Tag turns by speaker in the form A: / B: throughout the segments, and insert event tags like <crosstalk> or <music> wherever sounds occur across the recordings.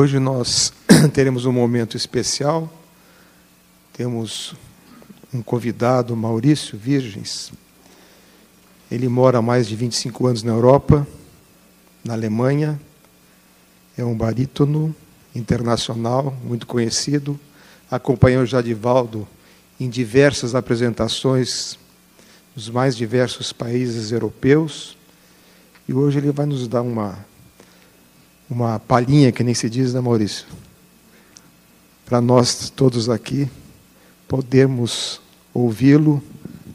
A: Hoje nós <clears throat> teremos um momento especial. Temos um convidado, Maurício Virgens. Ele mora há mais de 25 anos na Europa, na Alemanha. É um barítono internacional, muito conhecido. Acompanhou Jadivaldo em diversas apresentações nos mais diversos países europeus. E hoje ele vai nos dar uma, uma palhinha, que nem se diz, né, Maurício? Para nós todos aqui podermos ouvi-lo,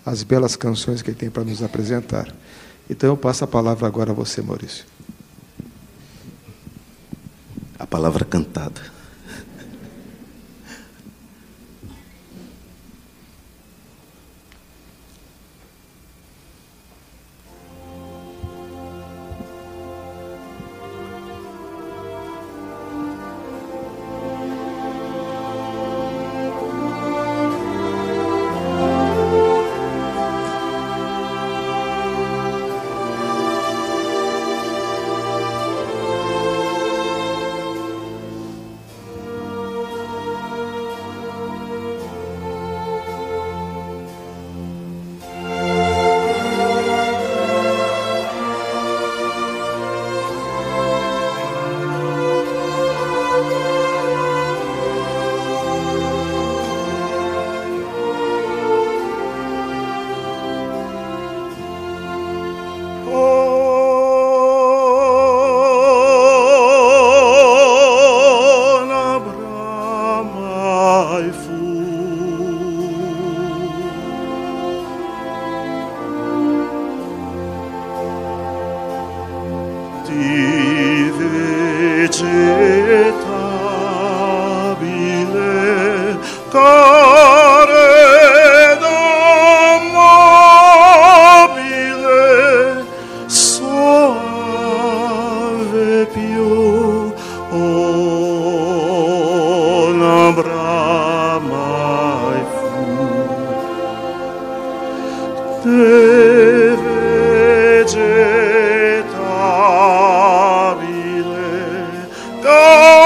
A: as belas canções que ele tem para nos apresentar. Então eu passo a palavra agora a você, Maurício.
B: A palavra cantada. Lord.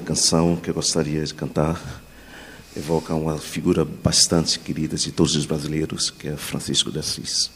B: Canção que eu gostaria de cantar evoca uma figura bastante querida de todos os brasileiros, que é Francisco de Assis.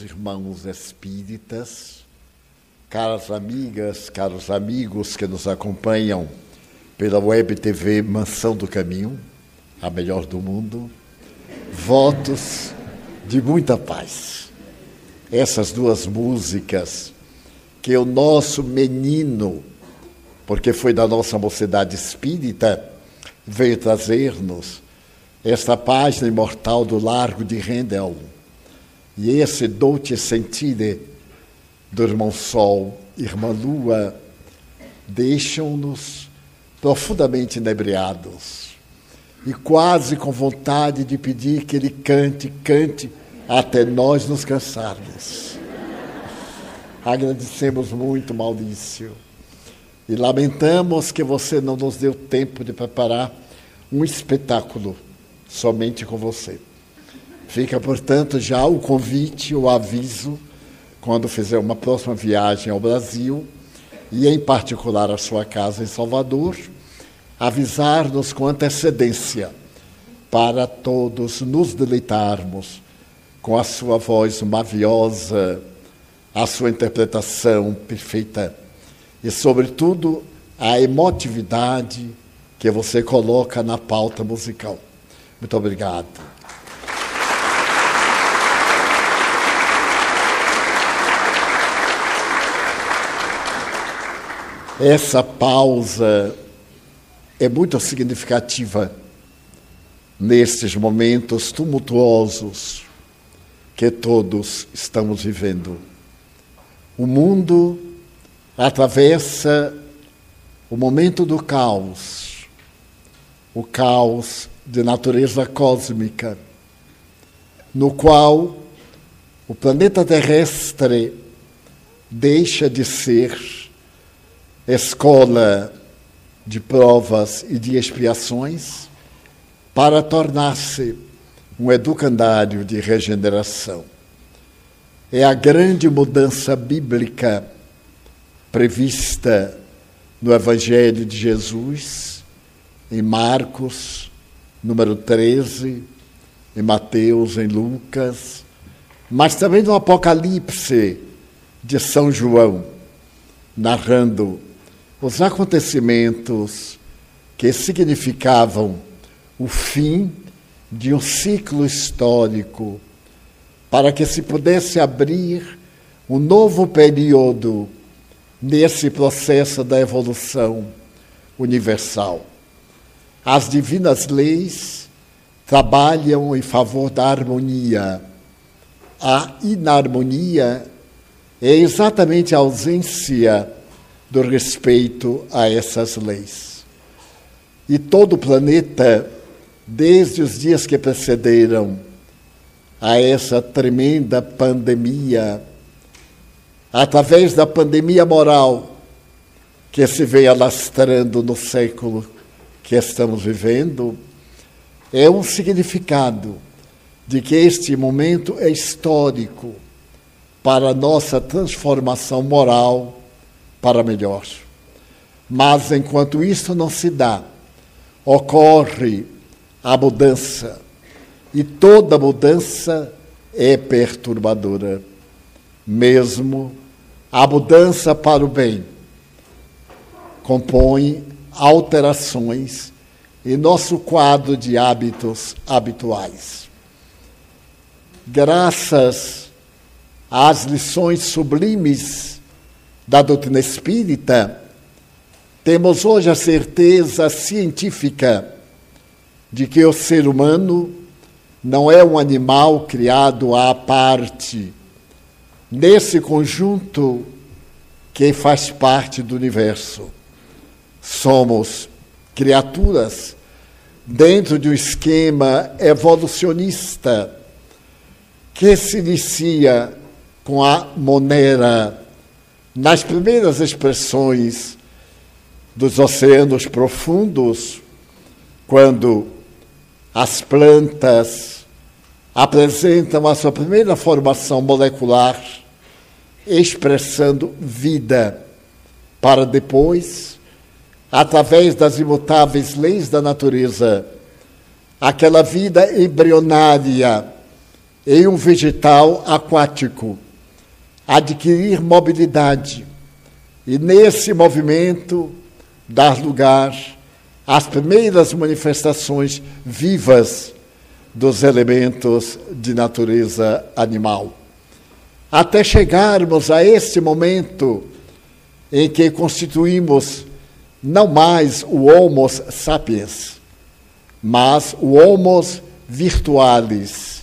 C: Irmãos espíritas, caras amigas, caros amigos que nos acompanham pela web TV Mansão do Caminho, a melhor do mundo, votos de muita paz. Essas duas músicas que o nosso menino, porque foi da nossa mocidade espírita, veio trazer-nos esta página imortal do Largo de Rendel e esse dolce sentire do irmão Sol, irmã Lua, deixam-nos profundamente inebriados e quase com vontade de pedir que ele cante, cante, até nós nos cansarmos. Agradecemos muito, Maurício, e lamentamos que você não nos deu tempo de preparar um espetáculo somente com você. Fica, portanto, já o convite, o aviso, quando fizer uma próxima viagem ao Brasil, e em particular a sua casa em Salvador, avisar-nos com antecedência, para todos nos deleitarmos com a sua voz maviosa, a sua interpretação perfeita e, sobretudo, a emotividade que você coloca na pauta musical. Muito obrigado. Essa pausa é muito significativa nestes momentos tumultuosos que todos estamos vivendo. O mundo atravessa o momento do caos, o caos de natureza cósmica, no qual o planeta terrestre deixa de ser escola de provas e de expiações para tornar-se um educandário de regeneração. É a grande mudança bíblica prevista no Evangelho de Jesus, em Marcos, número 13, em Mateus, em Lucas, mas também no Apocalipse de São João, narrando os acontecimentos que significavam o fim de um ciclo histórico, para que se pudesse abrir um novo período nesse processo da evolução universal. As divinas leis trabalham em favor da harmonia. A inarmonia é exatamente a ausência do respeito a essas leis. E todo o planeta desde os dias que precederam a essa tremenda pandemia, através da pandemia moral que se vem alastrando no século que estamos vivendo, é um significado de que este momento é histórico para a nossa transformação moral para melhor. Mas enquanto isso não se dá, ocorre a mudança. E toda mudança é perturbadora. Mesmo a mudança para o bem compõe alterações em nosso quadro de hábitos habituais. Graças às lições sublimes da doutrina espírita, temos hoje a certeza científica de que o ser humano não é um animal criado à parte, nesse conjunto que faz parte do universo. Somos criaturas dentro de um esquema evolucionista que se inicia com a monera nas primeiras expressões dos oceanos profundos, quando as plantas apresentam a sua primeira formação molecular, expressando vida, para depois, através das imutáveis leis da natureza, aquela vida embrionária em um vegetal aquático, adquirir mobilidade e, nesse movimento, dar lugar as primeiras manifestações vivas dos elementos de natureza animal. Até chegarmos a esse momento em que constituímos não mais o Homo sapiens, mas o Homo virtualis,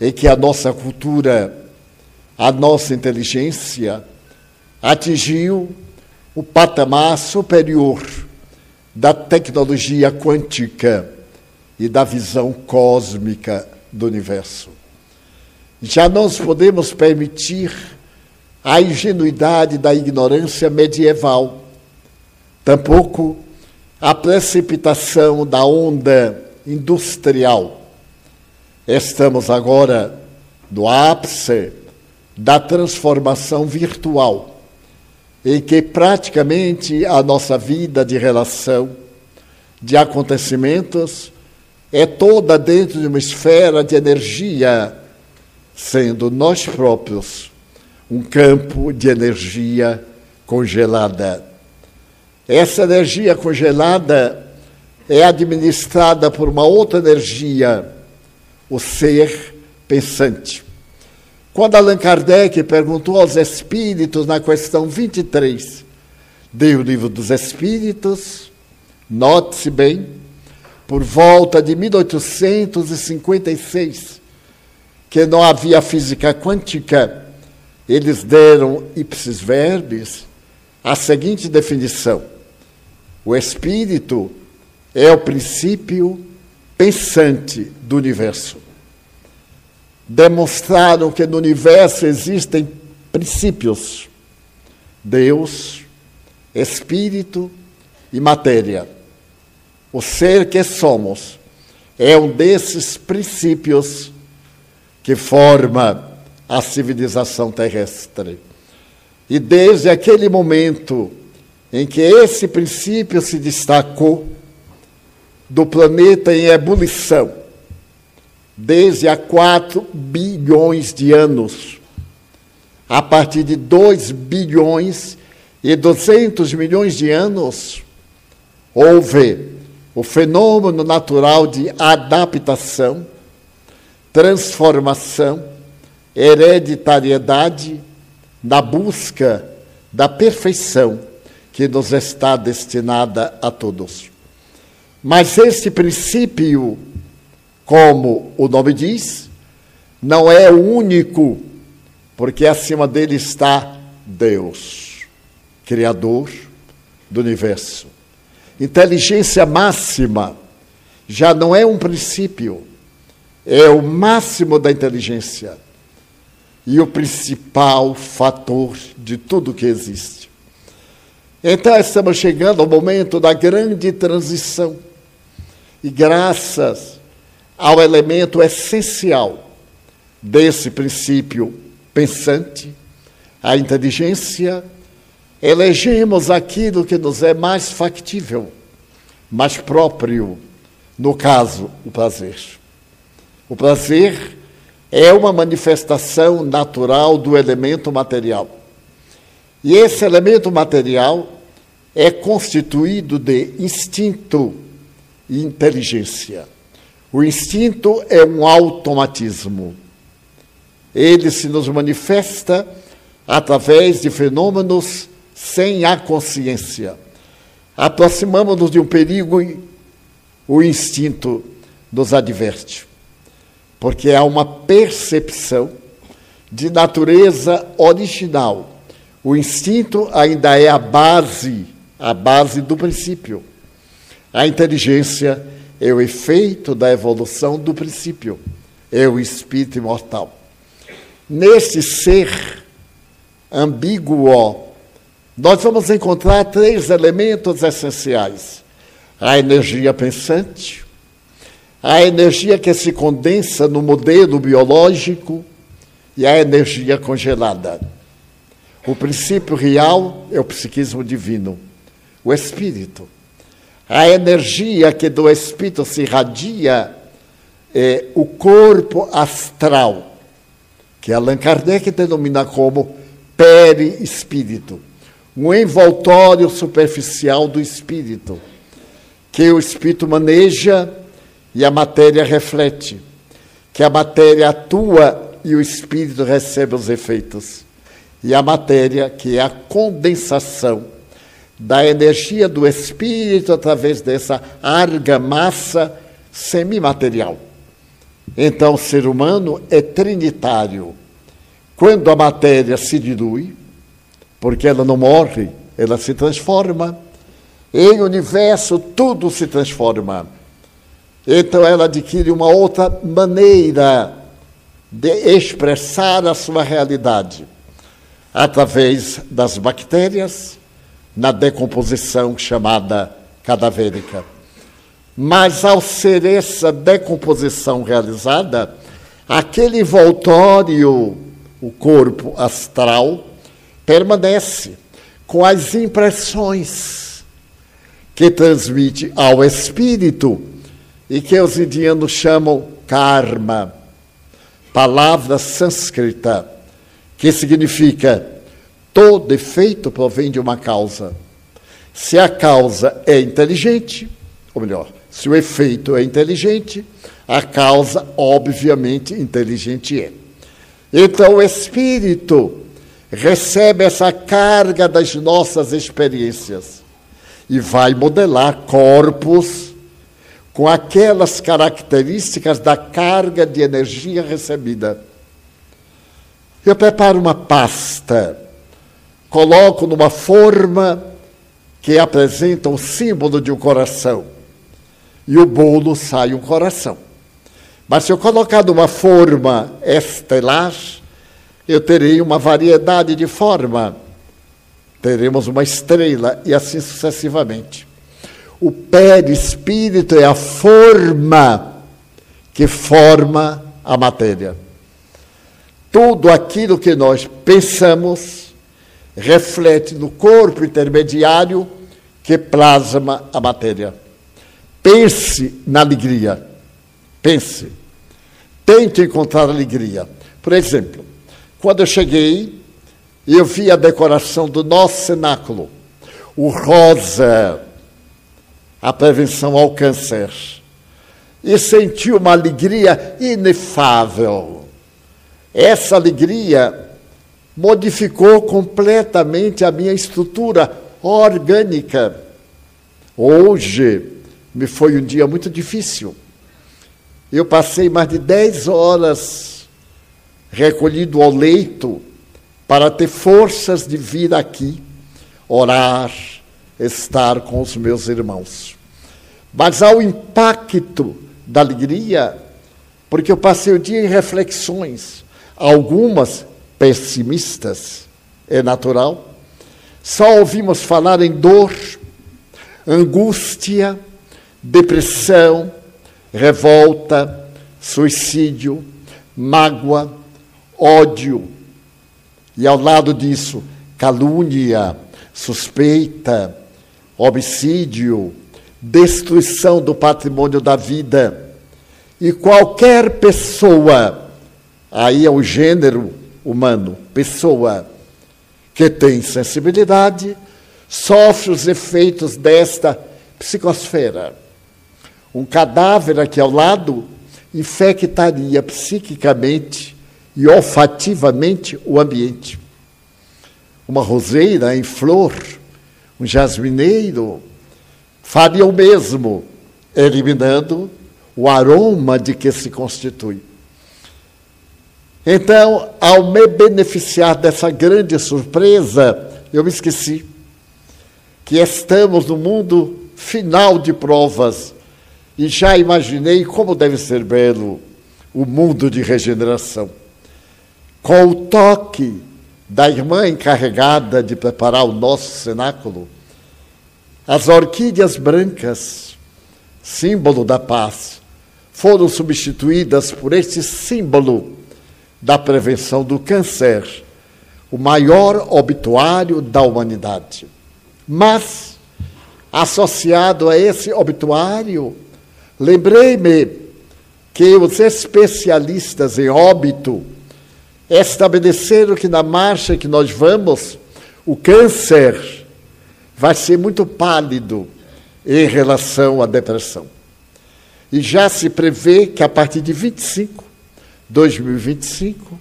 C: em que a nossa cultura, a nossa inteligência atingiu o patamar superior da tecnologia quântica e da visão cósmica do universo. Já não podemos permitir a ingenuidade da ignorância medieval, tampouco a precipitação da onda industrial. Estamos agora no ápice da transformação virtual em que praticamente a nossa vida de relação, de acontecimentos, é toda dentro de uma esfera de energia, sendo nós próprios um campo de energia congelada. Essa energia congelada é administrada por uma outra energia, o ser pensante. Quando Allan Kardec perguntou aos espíritos na questão 23 do livro dos Espíritos, note-se bem, por volta de 1856, que não havia física quântica, eles deram ipsis verbis a seguinte definição: o espírito é o princípio pensante do universo demonstraram que no universo existem princípios: Deus, Espírito e matéria. O ser que somos é um desses princípios que forma a civilização terrestre. E desde aquele momento em que esse princípio se destacou do planeta em ebulição, desde há 4 bilhões de anos, a partir de 2 bilhões e 200 milhões de anos, houve o fenômeno natural de adaptação, transformação, hereditariedade na busca da perfeição que nos está destinada a todos. Mas esse princípio, como o nome diz, não é único, porque acima dele está Deus, Criador do universo. Inteligência máxima já não é um princípio, é o máximo da inteligência e o principal fator de tudo que existe. Então, estamos chegando ao momento da grande transição e graças ao elemento essencial desse princípio pensante, a inteligência, elegemos aquilo que nos é mais factível, mais próprio, no caso, o prazer. O prazer é uma manifestação natural do elemento material. E esse elemento material é constituído de instinto e inteligência. O instinto é um automatismo. Ele se nos manifesta através de fenômenos sem a consciência. Aproximamos-nos de um perigo e o instinto nos adverte. Porque há uma percepção de natureza original. O instinto ainda é a base, a base do princípio. A inteligência é o efeito da evolução do princípio, é o espírito imortal. Nesse ser ambíguo, nós vamos encontrar três elementos essenciais: a energia pensante, a energia que se condensa no modelo biológico e a energia congelada. O princípio real é o psiquismo divino, o espírito. A energia que do espírito se irradia é o corpo astral, que Allan Kardec denomina como perispírito, um envoltório superficial do espírito, que o espírito maneja e a matéria reflete, que a matéria atua e o espírito recebe os efeitos. E a matéria, que é a condensação da energia do espírito através dessa argamassa semimaterial. Então, o ser humano é trinitário. Quando a matéria se dilui, porque ela não morre, ela se transforma. Em universo, tudo se transforma. Então, ela adquire uma outra maneira de expressar a sua realidade através das bactérias, na decomposição chamada cadavérica. Mas ao ser essa decomposição realizada, aquele envoltório, o corpo astral, permanece com as impressões que transmite ao espírito e que os indianos chamam karma, palavra sânscrita, que significa Todo efeito provém de uma causa. Se a causa é inteligente, ou melhor, se o efeito é inteligente, a causa, obviamente, inteligente é. Então, o espírito recebe essa carga das nossas experiências e vai modelar corpos com aquelas características da carga de energia recebida. Eu preparo uma pasta coloco numa forma que apresenta o símbolo de um coração. E o bolo sai um coração. Mas se eu colocar numa forma estelar, eu terei uma variedade de forma. Teremos uma estrela e assim sucessivamente. O perispírito é a forma que forma a matéria. Tudo aquilo que nós pensamos reflete no corpo intermediário que plasma a matéria. Pense na alegria. Pense. Tente encontrar alegria. Por exemplo, quando eu cheguei, eu vi a decoração do nosso cenáculo, o rosa, a prevenção ao câncer, e senti uma alegria inefável. Essa alegria modificou completamente a minha estrutura orgânica. Hoje me foi um dia muito difícil. Eu passei mais de 10 horas recolhido ao leito para ter forças de vir aqui orar, estar com os meus irmãos. Mas há o impacto da alegria, porque eu passei o dia em reflexões, algumas pessimistas, é natural. Só ouvimos falar em dor, angústia, depressão, revolta, suicídio, mágoa, ódio. E ao lado disso, calúnia, suspeita, homicídio, destruição do patrimônio da vida. E qualquer pessoa, aí é o gênero humano, pessoa que tem sensibilidade, sofre os efeitos desta psicosfera. Um cadáver aqui ao lado infectaria psiquicamente e olfativamente o ambiente. Uma roseira em flor, um jasmineiro, faria o mesmo, eliminando o aroma de que se constitui. Então, ao me beneficiar dessa grande surpresa, eu me esqueci que estamos no mundo final de provas e já imaginei como deve ser belo o mundo de regeneração. Com o toque da irmã encarregada de preparar o nosso cenáculo, as orquídeas brancas, símbolo da paz, foram substituídas por este símbolo da prevenção do câncer, o maior obituário da humanidade. Mas, associado a esse obituário, lembrei-me que os especialistas em óbito estabeleceram que na marcha que nós vamos, o câncer vai ser muito pálido em relação à depressão. E já se prevê que a partir de 25 2025,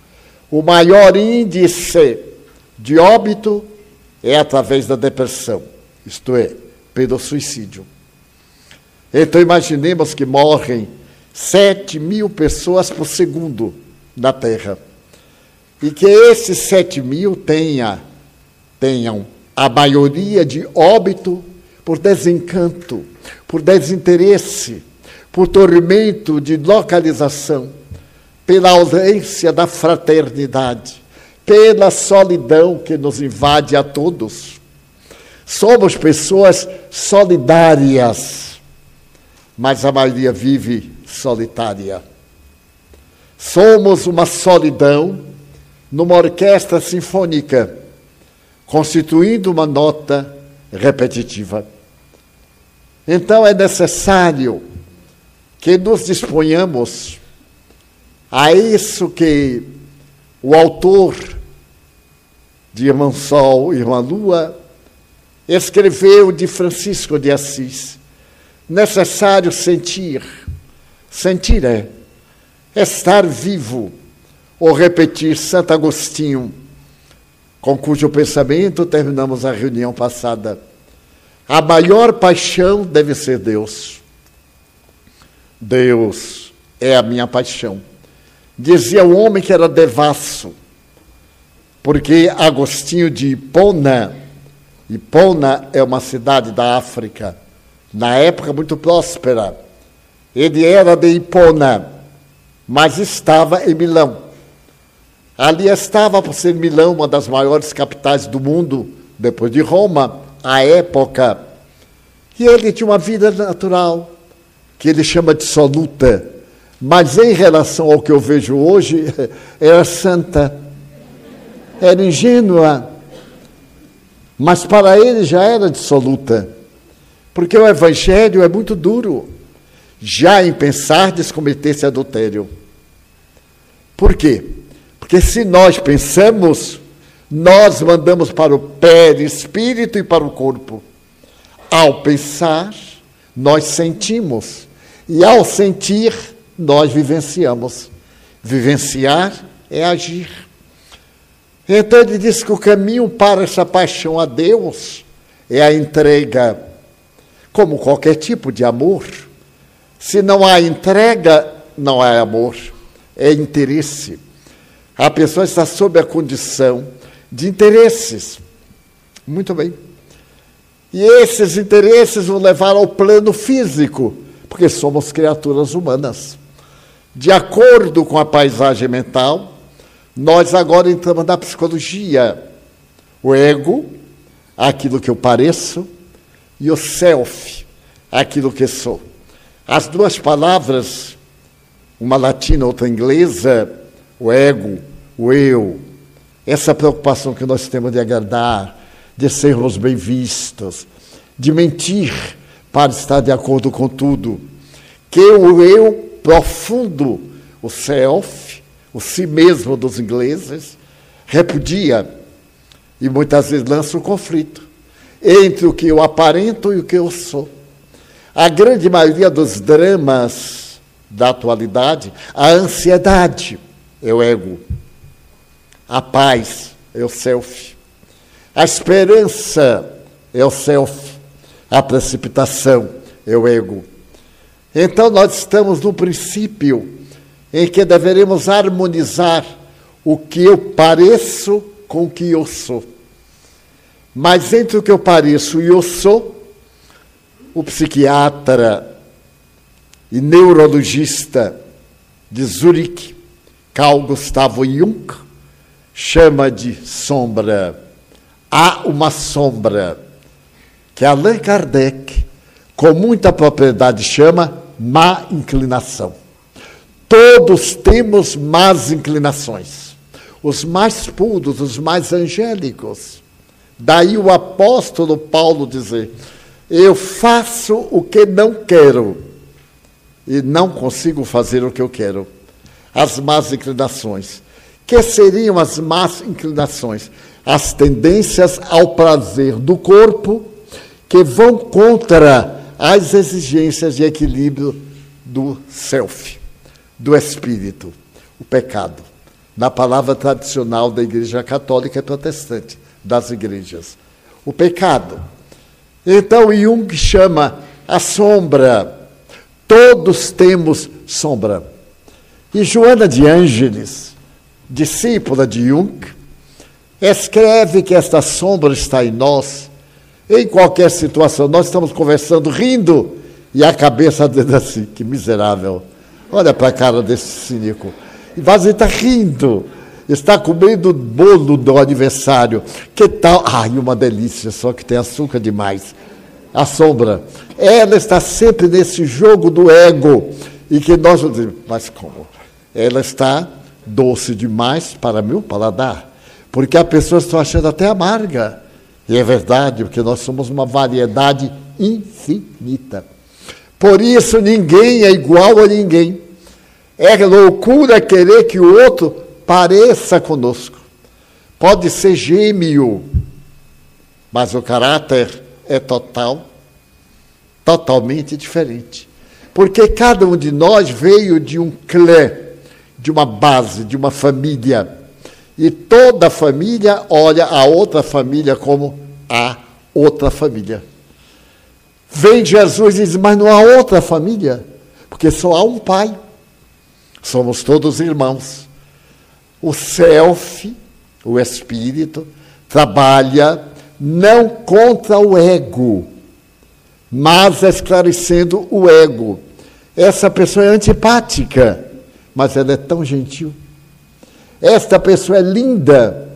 C: o maior índice de óbito é através da depressão, isto é, pelo suicídio. Então imaginemos que morrem 7 mil pessoas por segundo na Terra. E que esses 7 mil tenha, tenham a maioria de óbito por desencanto, por desinteresse, por tormento de localização pela ausência da fraternidade, pela solidão que nos invade a todos. Somos pessoas solidárias, mas a maioria vive solitária. Somos uma solidão numa orquestra sinfônica, constituindo uma nota repetitiva. Então é necessário que nos disponhamos a isso que o autor de Irmão Sol Irmã Lua escreveu de Francisco de Assis. Necessário sentir. Sentir é estar vivo, ou repetir Santo Agostinho, com cujo pensamento terminamos a reunião passada. A maior paixão deve ser Deus. Deus é a minha paixão. Dizia o homem que era devasso, porque Agostinho de Hipona, Hipona é uma cidade da África, na época muito próspera. Ele era de Hipona, mas estava em Milão. Ali estava, por ser Milão, uma das maiores capitais do mundo, depois de Roma, à época. E ele tinha uma vida natural, que ele chama de soluta Mas em relação ao que eu vejo hoje, <laughs> era santa, era ingênua, mas para ele já era dissoluta, porque o evangelho é muito duro, já em pensar cometer-se adultério. Por quê? Porque se nós pensamos, nós mandamos para o espírito e para o corpo. Ao pensar, nós sentimos. E ao sentir, nós vivenciamos. Vivenciar é agir. Então ele diz que o caminho para essa paixão a Deus é a entrega, como qualquer tipo de amor. Se não há entrega, não há amor, é interesse. A pessoa está sob a condição de interesses. Muito bem. E esses interesses vão levar ao plano físico, porque somos criaturas humanas. De acordo com a paisagem mental, nós agora entramos na psicologia. O ego, aquilo que eu pareço, e o self, aquilo que sou. As duas palavras, uma latina, outra inglesa, o ego, o eu, essa preocupação que nós temos de agradar, de sermos bem vistos, de mentir para estar de acordo com tudo, que o eu profundo, o self, o si mesmo dos ingleses, repudia e muitas vezes lança um conflito entre o que eu aparento e o que eu sou. A grande maioria dos dramas da atualidade, a ansiedade é o ego. A paz é o self. A esperança é o self. A precipitação é o ego. Então nós estamos no princípio em que deveremos harmonizar o que eu pareço com o que eu sou. Mas entre o que eu pareço e eu sou, o psiquiatra e neurologista de Zurique, Carl Gustavo Jung, chama de sombra. Há uma sombra que Allan Kardec, com muita propriedade, chama má inclinação. Todos temos más inclinações. Os mais puros, os mais angélicos. Daí o apóstolo Paulo dizer: Eu faço o que não quero e não consigo fazer o que eu quero. As más inclinações. Que seriam as más inclinações? As tendências ao prazer do corpo que vão contra as exigências de equilíbrio do self, do espírito, o pecado. Na palavra tradicional da Igreja Católica e Protestante, das igrejas. O pecado. Então, Jung chama a sombra. Todos temos sombra. E Joana de Ângeles, discípula de Jung, escreve que esta sombra está em nós, em qualquer situação. Nós estamos conversando, rindo, e a cabeça <laughs> dele assim, que miserável. Olha para a cara desse cínico. E Vazio está rindo, está comendo bolo do aniversário. Que tal? Ai, uma delícia, só que tem açúcar demais. A sombra. Ela está sempre nesse jogo do ego. E que nós mas como? Ela está doce demais para meu paladar. Porque as pessoas estão achando até amarga. E é verdade, porque nós somos uma variedade infinita. Por isso ninguém é igual a ninguém. É loucura querer que o outro pareça conosco. Pode ser gêmeo, mas o caráter é total, totalmente diferente. Porque cada um de nós veio de um clã, de uma base, de uma família. E toda família olha a outra família como a outra família. Vem Jesus e diz: Mas não há outra família, porque só há um pai. Somos todos irmãos. O self, o espírito, trabalha não contra o ego, mas esclarecendo o ego. Essa pessoa é antipática, mas ela é tão gentil. Esta pessoa é linda,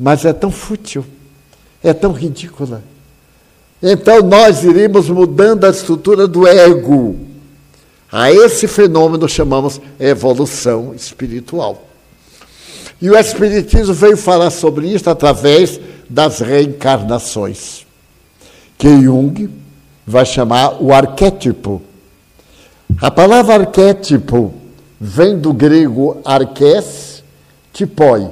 C: mas é tão fútil, é tão ridícula. Então nós iríamos mudando a estrutura do ego. A esse fenômeno chamamos evolução espiritual. E o Espiritismo veio falar sobre isso através das reencarnações, que Jung vai chamar o arquétipo. A palavra arquétipo vem do grego arques, tipoi,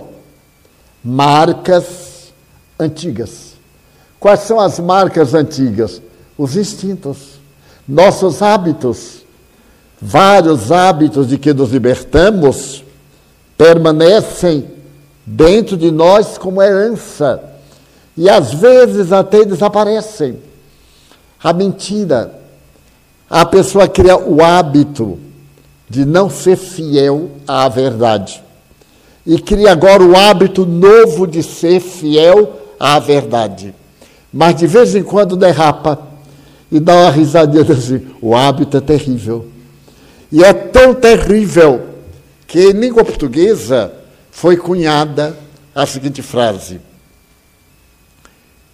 C: marcas antigas. Quais são as marcas antigas? Os instintos, nossos hábitos. Vários hábitos de que nos libertamos permanecem dentro de nós como herança e às vezes até desaparecem. A mentira, a pessoa cria o hábito de não ser fiel à verdade e cria agora o hábito novo de ser fiel à verdade. Mas de vez em quando derrapa e dá uma risadinha assim: o hábito é terrível. E é tão terrível que em língua portuguesa foi cunhada a seguinte frase: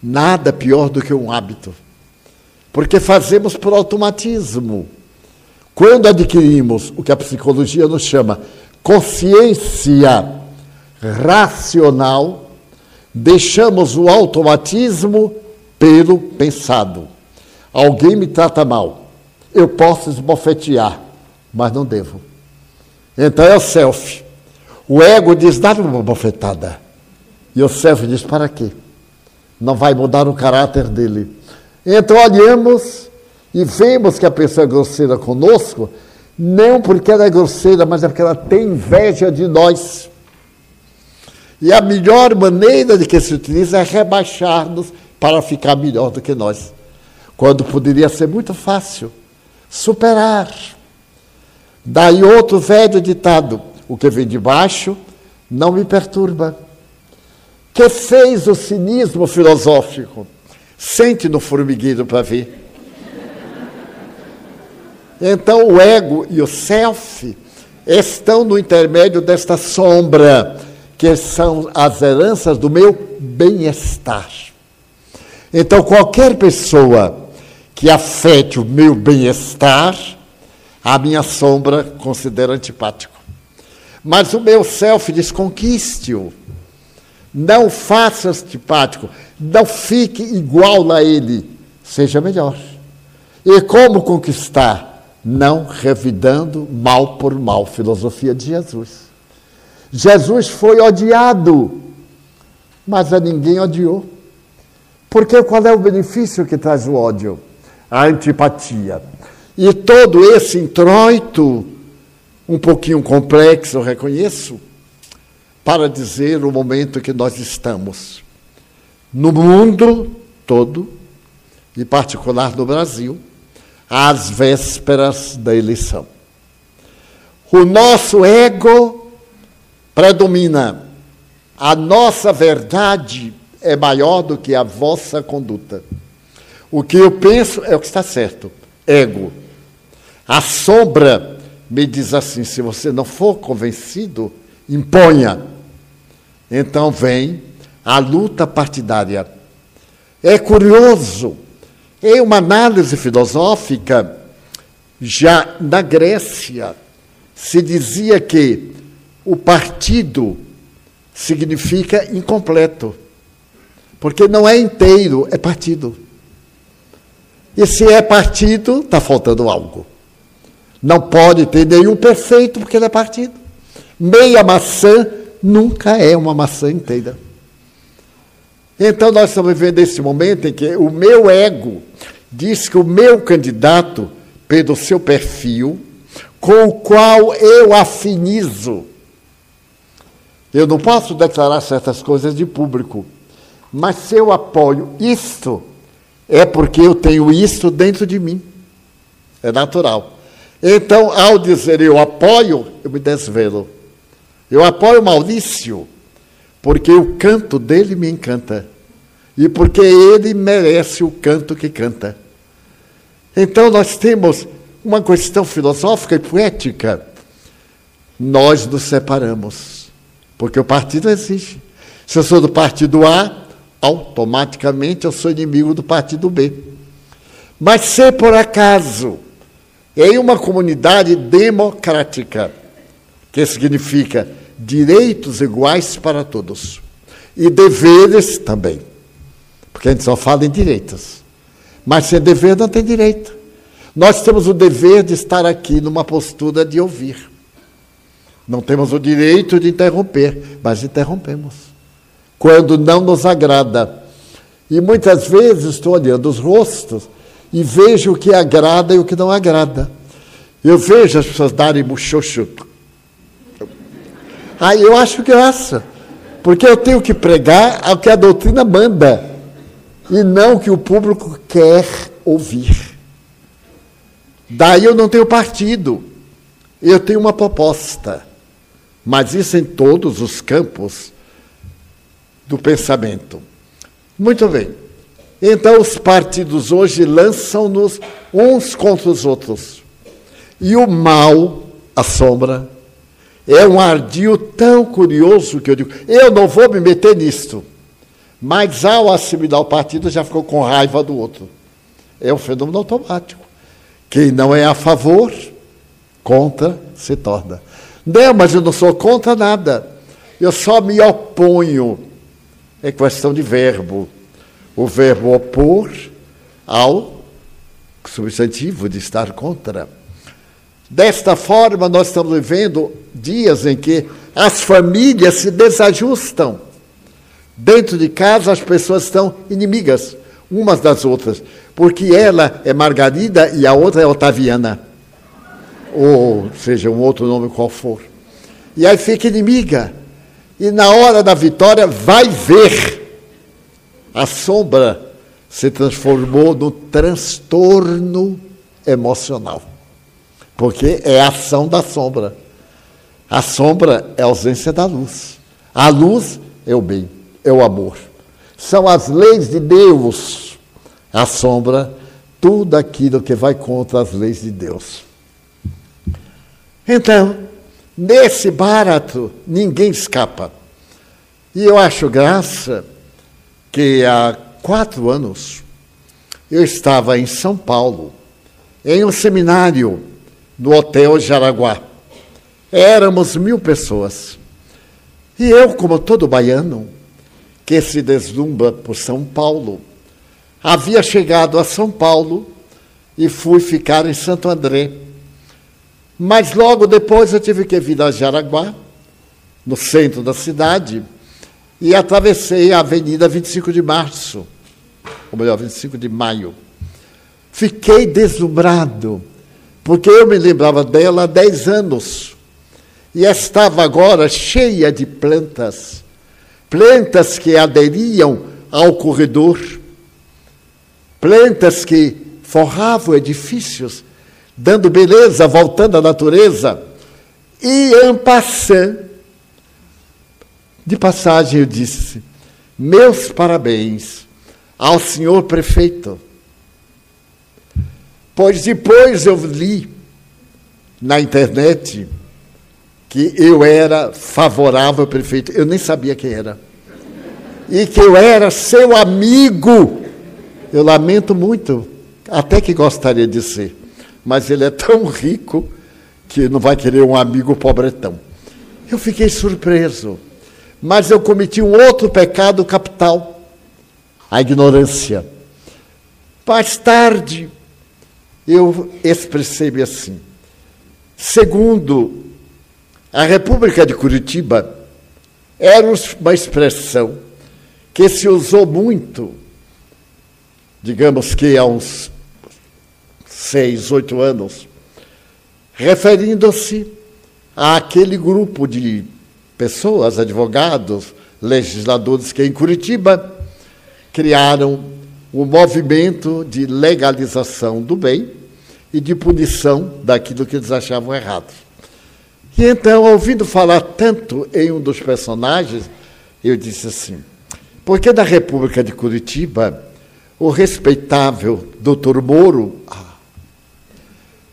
C: Nada pior do que um hábito, porque fazemos por automatismo. Quando adquirimos o que a psicologia nos chama consciência racional, deixamos o automatismo pelo pensado. Alguém me trata mal, eu posso esbofetear, mas não devo. Então é o self. O ego diz, dá uma bofetada. E o self diz, para quê? Não vai mudar o caráter dele. Então olhamos e vemos que a pessoa é grosseira conosco, não porque ela é grosseira, mas é porque ela tem inveja de nós. E a melhor maneira de que se utiliza é rebaixar-nos para ficar melhor do que nós. Quando poderia ser muito fácil superar. Daí outro velho ditado: o que vem de baixo não me perturba. Que fez o cinismo filosófico? Sente no formigueiro para ver. Então o ego e o self estão no intermédio desta sombra, que são as heranças do meu bem-estar. Então qualquer pessoa que afete o meu bem-estar, a minha sombra considera antipático. Mas o meu self diz: conquiste-o. Não faça antipático. Não fique igual a ele. Seja melhor. E como conquistar? Não revidando mal por mal. Filosofia de Jesus. Jesus foi odiado, mas a ninguém odiou. Porque qual é o benefício que traz o ódio? A antipatia. E todo esse introito, um pouquinho complexo, eu reconheço, para dizer o momento que nós estamos. No mundo todo, em particular no Brasil, às vésperas da eleição. O nosso ego predomina. A nossa verdade é maior do que a vossa conduta. O que eu penso é o que está certo. Ego. A sombra me diz assim: se você não for convencido, imponha. Então vem a luta partidária. É curioso, em uma análise filosófica, já na Grécia, se dizia que o partido significa incompleto, porque não é inteiro, é partido. E se é partido, está faltando algo. Não pode ter nenhum perfeito porque ele é partido. Meia maçã nunca é uma maçã inteira. Então nós estamos vivendo esse momento em que o meu ego diz que o meu candidato, pelo seu perfil, com o qual eu afinizo, eu não posso declarar certas coisas de público, mas se eu apoio isto, é porque eu tenho isto dentro de mim. É natural. Então, ao dizer eu apoio, eu me desvelo. Eu apoio Maurício, porque o canto dele me encanta. E porque ele merece o canto que canta. Então, nós temos uma questão filosófica e poética. Nós nos separamos, porque o partido existe. Se eu sou do partido A, automaticamente eu sou inimigo do partido B. Mas se por acaso em uma comunidade democrática, que significa direitos iguais para todos e deveres também, porque a gente só fala em direitos, mas sem dever não tem direito. Nós temos o dever de estar aqui numa postura de ouvir. Não temos o direito de interromper, mas interrompemos. Quando não nos agrada. E muitas vezes estou olhando os rostos e vejo o que agrada e o que não agrada. Eu vejo as pessoas darem muxoxo. Aí eu acho graça, porque eu tenho que pregar o que a doutrina manda e não o que o público quer ouvir. Daí eu não tenho partido, eu tenho uma proposta. Mas isso em todos os campos do pensamento. Muito bem. Então os partidos hoje lançam-nos uns contra os outros. E o mal, a sombra, é um ardil tão curioso que eu digo, eu não vou me meter nisto. Mas ao assimilar o partido já ficou com raiva do outro. É um fenômeno automático. Quem não é a favor, contra se torna. Não, mas eu não sou contra nada. Eu só me oponho. É questão de verbo. O verbo opor ao substantivo de estar contra. Desta forma, nós estamos vivendo dias em que as famílias se desajustam. Dentro de casa, as pessoas estão inimigas umas das outras, porque ela é Margarida e a outra é Otaviana, ou seja, um outro nome qual for. E aí fica inimiga. E na hora da vitória, vai ver. A sombra se transformou no transtorno emocional, porque é a ação da sombra. A sombra é a ausência da luz. A luz é o bem, é o amor. São as leis de Deus. A sombra, tudo aquilo que vai contra as leis de Deus. Então, nesse barato, ninguém escapa. E eu acho graça que há quatro anos eu estava em São Paulo, em um seminário no Hotel Jaraguá. Éramos mil pessoas. E eu, como todo baiano, que se deslumbra por São Paulo. Havia chegado a São Paulo e fui ficar em Santo André. Mas logo depois eu tive que vir a Jaraguá, no centro da cidade, e atravessei a Avenida 25 de Março, ou melhor, 25 de Maio. Fiquei deslumbrado, porque eu me lembrava dela há 10 anos, e estava agora cheia de plantas plantas que aderiam ao corredor, plantas que forravam edifícios, dando beleza, voltando à natureza. E en passant, de passagem eu disse: Meus parabéns ao senhor prefeito. Pois depois eu li na internet que eu era favorável ao prefeito. Eu nem sabia quem era. E que eu era seu amigo. Eu lamento muito, até que gostaria de ser. Mas ele é tão rico que não vai querer um amigo pobretão. Eu fiquei surpreso. Mas eu cometi um outro pecado capital: a ignorância. Mais tarde, eu expressei-me assim. Segundo a República de Curitiba era uma expressão que se usou muito, digamos que há uns seis, oito anos, referindo-se àquele grupo de pessoas, advogados, legisladores que em Curitiba criaram o movimento de legalização do bem e de punição daquilo que eles achavam errado. E então, ouvindo falar tanto em um dos personagens, eu disse assim: porque da República de Curitiba, o respeitável doutor Moro, ah,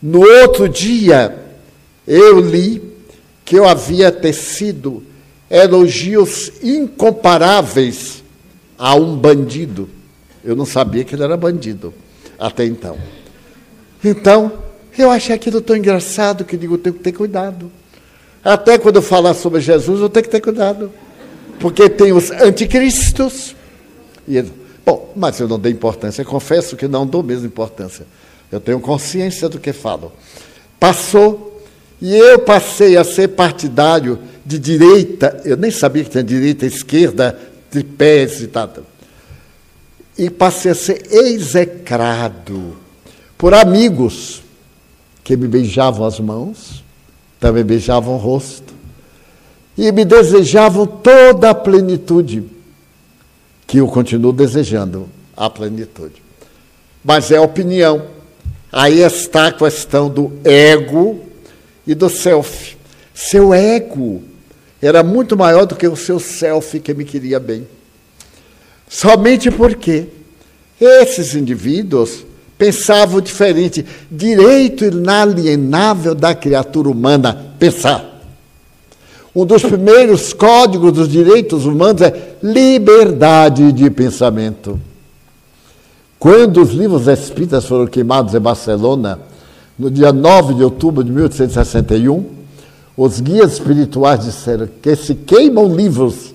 C: no outro dia, eu li que eu havia tecido elogios incomparáveis a um bandido. Eu não sabia que ele era bandido até então. Então, Eu achei aquilo tão engraçado que digo, tenho que ter cuidado. Até quando eu falar sobre Jesus, eu tenho que ter cuidado. Porque tem os anticristos. E, bom, mas eu não dei importância. Eu confesso que não dou mesmo importância. Eu tenho consciência do que falo. Passou, e eu passei a ser partidário de direita. Eu nem sabia que tinha direita, esquerda, tripés e tal. E passei a ser execrado por amigos que me beijavam as mãos, também beijavam o rosto, e me desejavam toda a plenitude, que eu continuo desejando, a plenitude. Mas é opinião. Aí está a questão do ego e do self. Seu ego era muito maior do que o seu self que me queria bem. Somente porque esses indivíduos pensavam diferente. Direito inalienável da criatura humana, pensar. Um dos primeiros códigos dos direitos humanos é liberdade de pensamento. Quando os livros espíritas foram queimados em Barcelona, no dia 9 de outubro de 1861, os guias espirituais disseram que se queimam livros,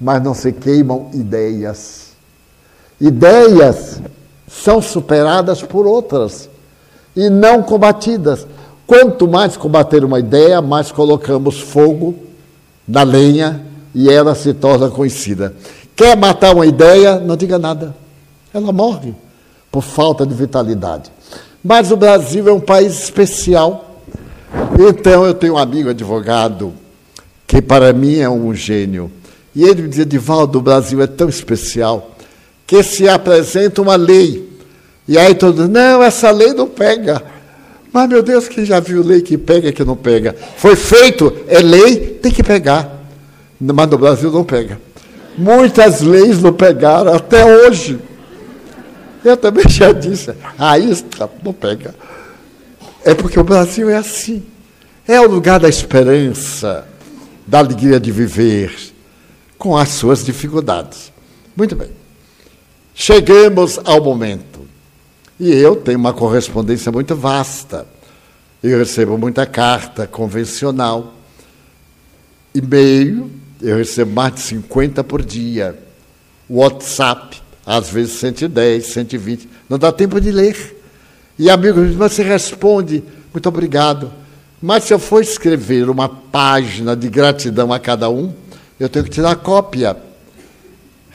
C: mas não se queimam ideias. Ideias são superadas por outras e não combatidas. Quanto mais combater uma ideia, mais colocamos fogo na lenha e ela se torna conhecida. Quer matar uma ideia, não diga nada. Ela morre por falta de vitalidade. Mas o Brasil é um país especial. Então eu tenho um amigo advogado que para mim é um gênio. E ele me dizia, Divaldo, o Brasil é tão especial que se apresenta uma lei. E aí todo mundo, não, essa lei não pega. Mas, meu Deus, quem já viu lei que pega que não pega? Foi feito, é lei, tem que pegar. Mas no Brasil não pega. Muitas leis não pegaram até hoje. Eu também já disse, aí está, não pega. É porque o Brasil é assim. É o lugar da esperança, da alegria de viver, com as suas dificuldades. Muito bem. Chegamos ao momento. E eu tenho uma correspondência muito vasta. Eu recebo muita carta convencional, e-mail, eu recebo mais de 50 por dia. WhatsApp, às vezes 110, 120. Não dá tempo de ler. E amigos, você responde, muito obrigado. Mas se eu for escrever uma página de gratidão a cada um, eu tenho que tirar cópia.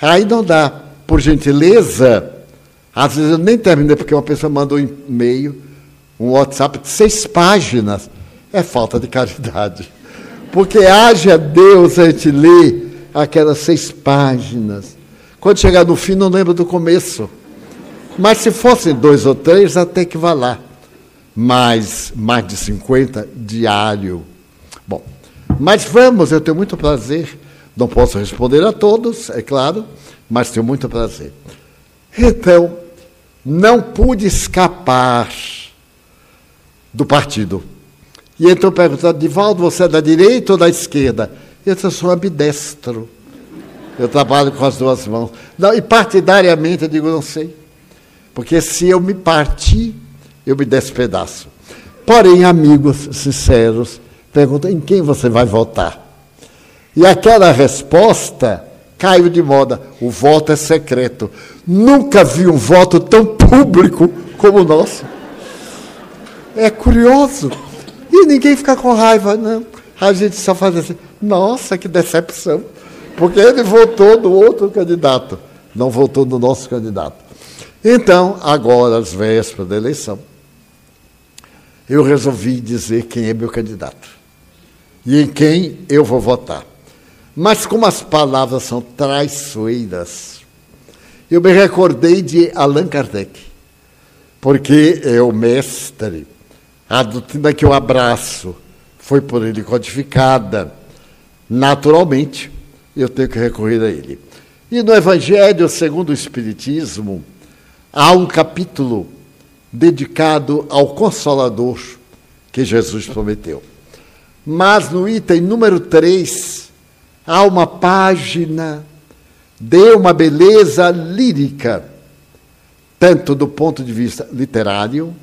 C: Aí não dá por gentileza, às vezes eu nem terminei porque uma pessoa mandou um e-mail, um WhatsApp de seis páginas. É falta de caridade. Porque haja Deus a gente ler aquelas seis páginas. Quando chegar no fim, não lembro do começo. Mas se fossem dois ou três, até que vá lá. Mas mais de 50 diário. Bom, mas vamos, eu tenho muito prazer. Não posso responder a todos, é claro mas tenho muito prazer. Então, não pude escapar do partido. E então perguntaram, Divaldo, você é da direita ou da esquerda? Eu disse, eu sou ambidestro. Eu trabalho com as duas mãos. Não, e partidariamente eu digo, não sei. Porque se eu me partir, eu me despedaço. Porém, amigos sinceros, perguntam em quem você vai votar. E aquela resposta caiu de moda. O voto é secreto. Nunca vi um voto tão público como o nosso. É curioso. E ninguém fica com raiva, não. A gente só faz assim, nossa, que decepção. Porque ele votou no outro candidato, não votou no nosso candidato. Então, agora, às vésperas da eleição, eu resolvi dizer quem é meu candidato e em quem eu vou votar. Mas como as palavras são traiçoeiras, eu me recordei de Allan Kardec, porque é o mestre. A doutrina que eu abraço foi por ele codificada. Naturalmente, eu tenho que recorrer a ele. E no Evangelho segundo o Espiritismo, há um capítulo dedicado ao Consolador que Jesus prometeu. Mas no item número 3, há uma página de uma beleza lírica, tanto do ponto de vista literário,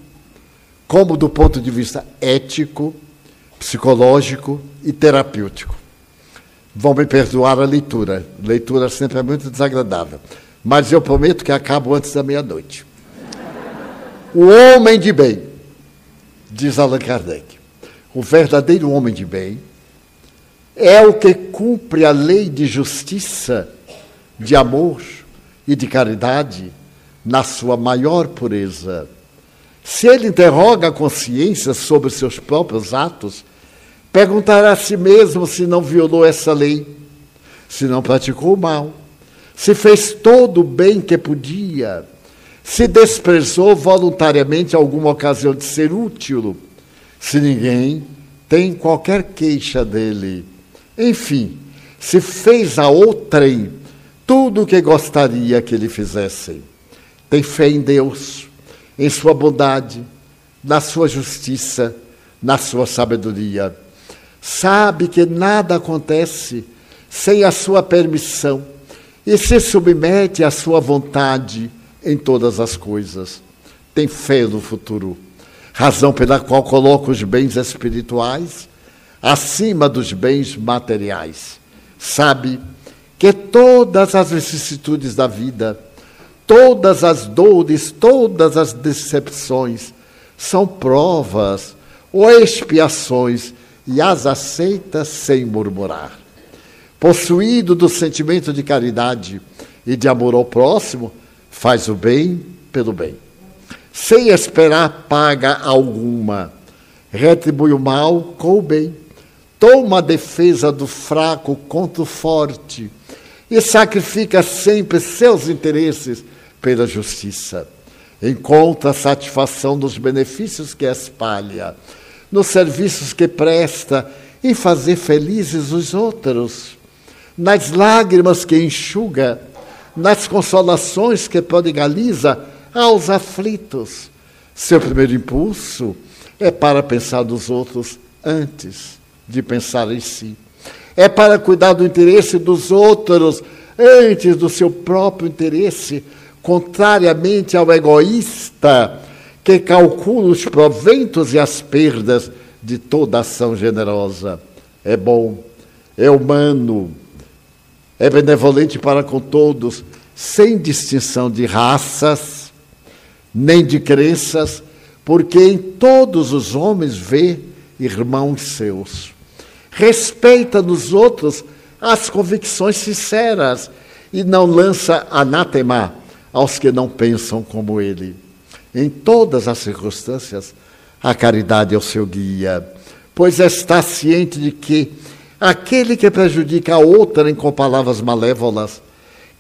C: como do ponto de vista ético, psicológico e terapêutico. Vão me perdoar a leitura. Leitura sempre é muito desagradável. Mas eu prometo que acabo antes da meia-noite. O homem de bem, diz Allan Kardec, o verdadeiro homem de bem é o que cumpre a lei de justiça, de amor e de caridade na sua maior pureza. Se ele interroga a consciência sobre seus próprios atos, perguntará a si mesmo se não violou essa lei, se não praticou o mal, se fez todo o bem que podia, se desprezou voluntariamente alguma ocasião de ser útil, se ninguém tem qualquer queixa dele. Enfim, se fez a outrem tudo o que gostaria que lhe fizessem. Tem fé em Deus, em sua bondade, na sua justiça, na sua sabedoria. Sabe que nada acontece sem a sua permissão e se submete à sua vontade em todas as coisas. Tem fé no futuro, razão pela qual coloca os bens espirituais acima dos bens materiais. Sabe que todas as vicissitudes da vida, todas as dores, todas as decepções são provas ou expiações e as aceita sem murmurar. Possuído do sentimento de caridade e de amor ao próximo, faz o bem pelo bem, sem esperar paga alguma, retribui o mal com o bem, toma a defesa do fraco contra o forte. E sacrifica sempre seus interesses pela justiça. Encontra satisfação nos benefícios que espalha, nos serviços que presta, em fazer felizes os outros, nas lágrimas que enxuga nas consolações que prodigaliza aos aflitos. Seu primeiro impulso é para pensar dos outros antes de pensar em si. É para cuidar do interesse dos outros antes do seu próprio interesse, contrariamente ao egoísta que calcula os proventos e as perdas de toda ação generosa. É bom, é humano, é benevolente para com todos, sem distinção de raças, nem de crenças, porque em todos os homens vê irmãos seus. Respeita nos outros as convicções sinceras e não lança anátema aos que não pensam como ele. Em todas as circunstâncias, a caridade é o seu guia, pois está ciente de que Aquele que prejudica a outrem com palavras malévolas,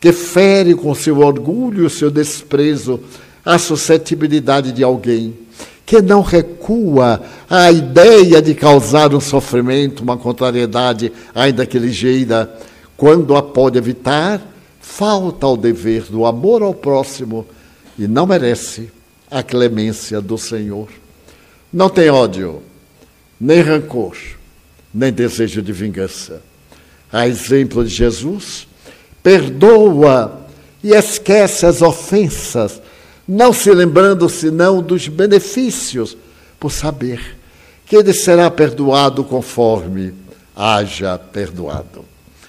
C: que fere com seu orgulho e seu desprezo a suscetibilidade de alguém, que não recua à ideia de causar um sofrimento, uma contrariedade, ainda que ligeira, quando a pode evitar, falta ao dever do amor ao próximo e não merece a clemência do Senhor. Não tem ódio, nem rancor nem desejo de vingança. A exemplo de Jesus, perdoa e esquece as ofensas, não se lembrando senão dos benefícios, por saber que ele será perdoado conforme haja perdoado.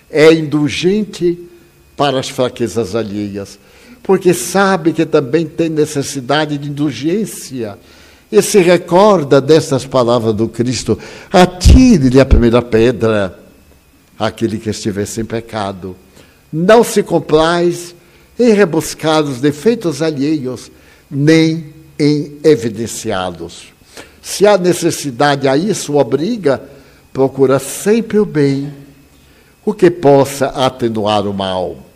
C: É indulgente para as fraquezas alheias, porque sabe que também tem necessidade de indulgência e se recorda dessas palavras do Cristo: atire-lhe a primeira pedra, aquele que estiver sem pecado. Não se complaz em rebuscar os defeitos alheios, nem em evidenciá-los. Se há necessidade a isso obriga, procura sempre o bem, o que possa atenuar o mal.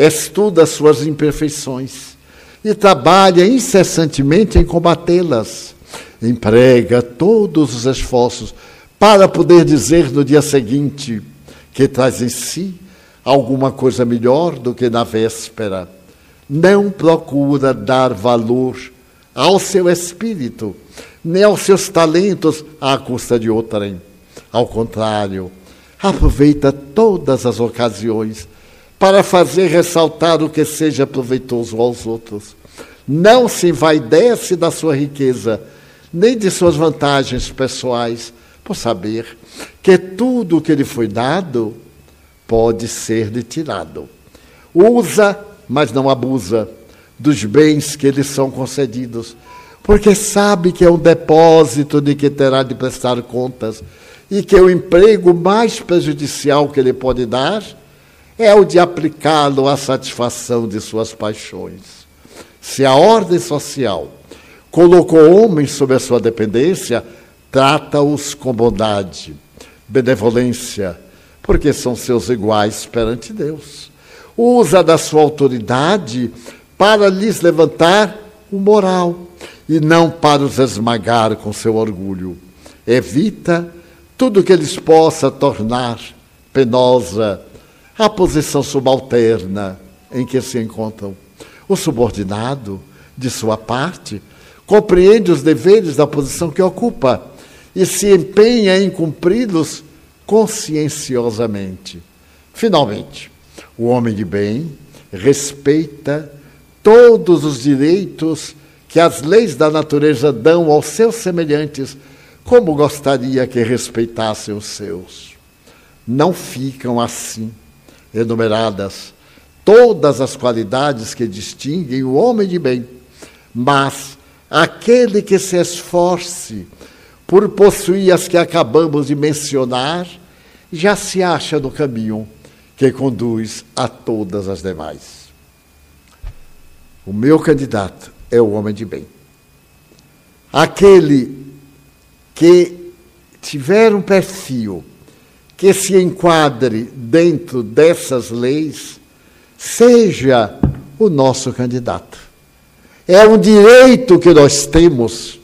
C: Estuda suas imperfeições e trabalha incessantemente em combatê-las. Emprega todos os esforços para poder dizer no dia seguinte que traz em si alguma coisa melhor do que na véspera. Não procura dar valor ao seu espírito, nem aos seus talentos à custa de outrem. Ao contrário, aproveita todas as ocasiões para fazer ressaltar o que seja proveitoso aos outros. Não se envaidece da sua riqueza, nem de suas vantagens pessoais, por saber que tudo o que lhe foi dado pode ser lhe tirado. Usa, mas não abusa dos bens que lhe são concedidos, porque sabe que é um depósito de que terá de prestar contas e que o emprego mais prejudicial que ele pode dar é o de aplicá-lo à satisfação de suas paixões. Se a ordem social colocou homens sob a sua dependência, trata-os com bondade, benevolência, porque são seus iguais perante Deus. Usa da sua autoridade para lhes levantar o moral e não para os esmagar com seu orgulho. Evita tudo que lhes possa tornar penosa a posição subalterna em que se encontram. O subordinado, de sua parte, compreende os deveres da posição que ocupa e se empenha em cumpri-los conscienciosamente. Finalmente, o homem de bem respeita todos os direitos que as leis da natureza dão aos seus semelhantes, como gostaria que respeitassem os seus. Não ficam assim enumeradas todas as qualidades que distinguem o homem de bem, mas aquele que se esforce por possuir as que acabamos de mencionar, já se acha no caminho que conduz a todas as demais. O meu candidato é o homem de bem. Aquele que tiver um perfil que se enquadre dentro dessas leis, seja o nosso candidato. É um direito que nós temos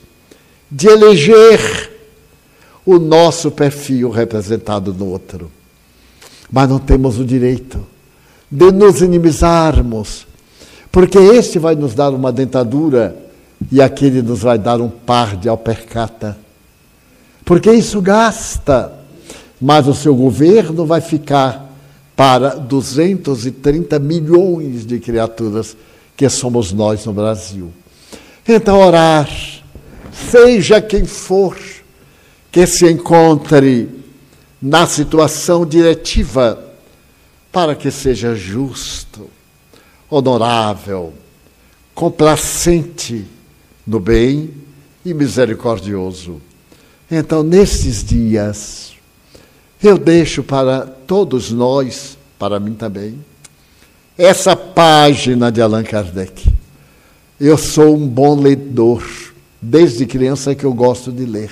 C: de eleger o nosso perfil representado no outro. Mas não temos o direito de nos inimizarmos, porque este vai nos dar uma dentadura e aquele nos vai dar um par de alpercata. Porque isso gasta, mas o seu governo vai ficar para 230 milhões de criaturas que somos nós no Brasil. Então, orar, seja quem for que se encontre na situação diretiva, para que seja justo, honorável, complacente no bem e misericordioso. Então, nestes dias, eu deixo para todos nós, para mim também, essa página de Allan Kardec. Eu sou um bom leitor, desde criança que eu gosto de ler,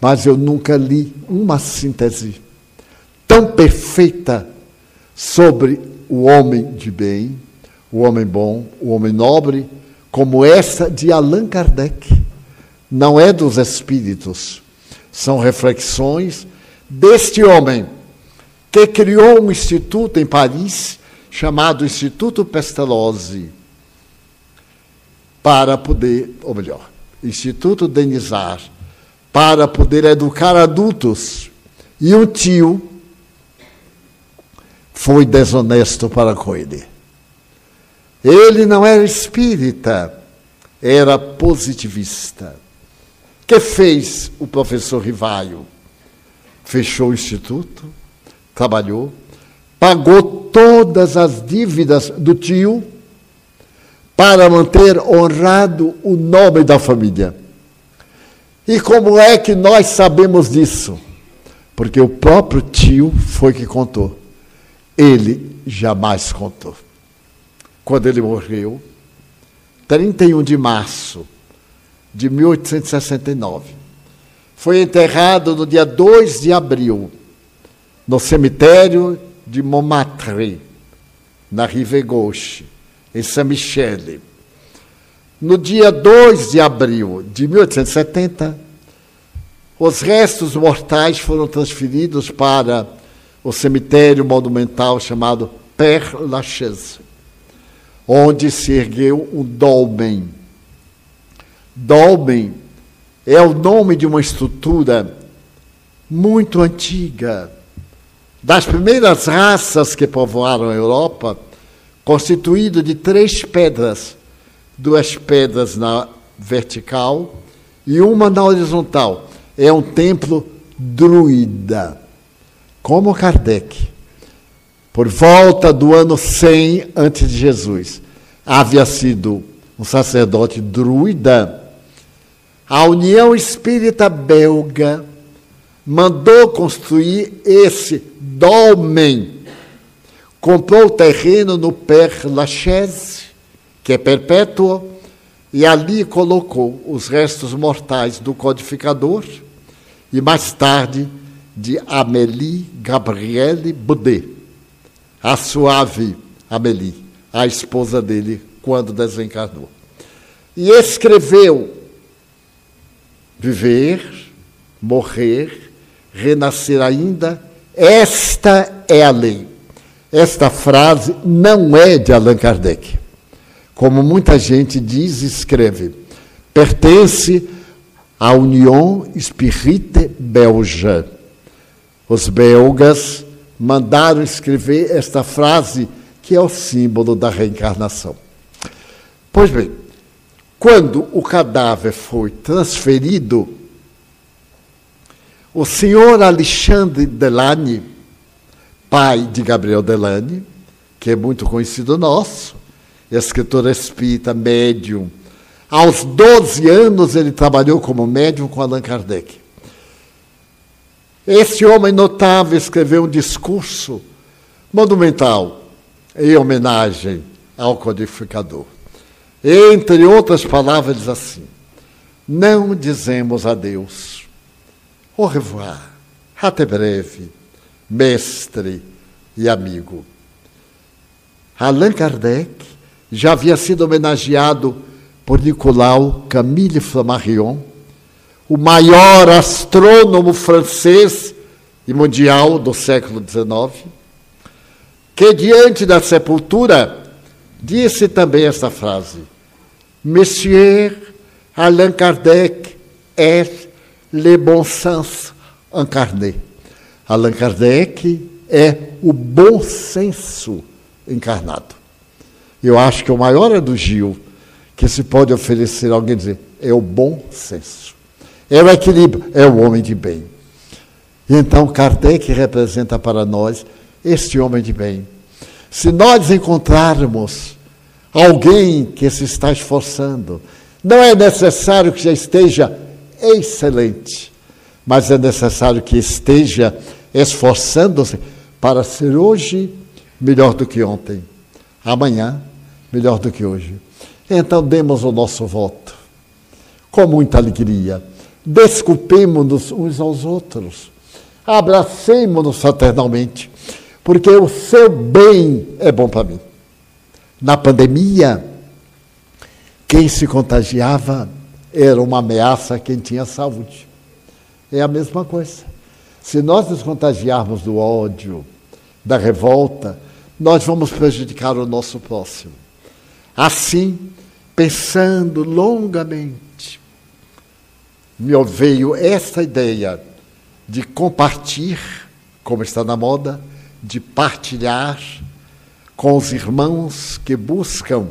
C: mas eu nunca li uma síntese tão perfeita sobre o homem de bem, o homem bom, o homem nobre, como essa de Allan Kardec. Não é dos espíritos, são reflexões deste homem que criou um instituto em Paris chamado Instituto Pestalozzi para poder, ou melhor, Instituto Denizar, para poder educar adultos. E o tio foi desonesto para com ele. Ele não era espírita, era positivista. que fez o professor Rivaio? Fechou o instituto, trabalhou, pagou todas as dívidas do tio para manter honrado o nome da família. E como é que nós sabemos disso? Porque o próprio tio foi que contou. Ele jamais contou. Quando ele morreu, 31 de março de 1869, foi enterrado no dia 2 de abril, no cemitério de Montmartre, na Rive Gauche, em Saint-Michel. No dia 2 de abril de 1870, os restos mortais foram transferidos para o cemitério monumental chamado Père Lachaise, onde se ergueu um dolmen. Dolmen é o nome de uma estrutura muito antiga, das primeiras raças que povoaram a Europa, constituído de três pedras, duas pedras na vertical e uma na horizontal. É um templo druida, como Kardec. Por volta do ano 100 antes de Jesus, havia sido um sacerdote druida. A União Espírita Belga mandou construir esse dolmen. Comprou o terreno no Père Lachaise, que é perpétuo, e ali colocou os restos mortais do codificador e mais tarde de Amélie Gabrielle Boudet, a suave Amélie, a esposa dele quando desencarnou. E escreveu viver, morrer, renascer ainda, esta é a lei. Esta frase não é de Allan Kardec. Como muita gente diz e escreve, pertence à União Espírita Belga. Os belgas mandaram escrever esta frase, que é o símbolo da reencarnação. Pois bem, quando o cadáver foi transferido, o senhor Alexandre Delany, pai de Gabriel Delany, que é muito conhecido nosso, escritor espírita, médium. Aos 12 anos ele trabalhou como médium com Allan Kardec. Esse homem notável escreveu um discurso monumental em homenagem ao codificador. Entre outras palavras, diz assim: Não dizemos adeus. Au revoir. Até breve, mestre e amigo. Allan Kardec já havia sido homenageado por Nicolau Camille Flammarion, o maior astrônomo francês e mundial do século XIX, que diante da sepultura disse também esta frase: Monsieur Allan Kardec est le bon sens incarné. Allan Kardec é o bom senso encarnado. Eu acho que o maior elogio que se pode oferecer a alguém dizer é o bom senso. É o equilíbrio, é o homem de bem. Então, Kardec representa para nós este homem de bem. Se nós encontrarmos alguém que se está esforçando, não é necessário que já esteja excelente, mas é necessário que esteja esforçando-se para ser hoje melhor do que ontem, amanhã melhor do que hoje. Então demos o nosso voto com muita alegria. Desculpemos-nos uns aos outros. Abracemos-nos fraternalmente, porque o seu bem é bom para mim. Na pandemia, quem se contagiava era uma ameaça a quem tinha saúde. É a mesma coisa. Se nós nos contagiarmos do ódio, da revolta, nós vamos prejudicar o nosso próximo. Assim, pensando longamente, me veio essa ideia de compartilhar, como está na moda, de partilhar com os irmãos que buscam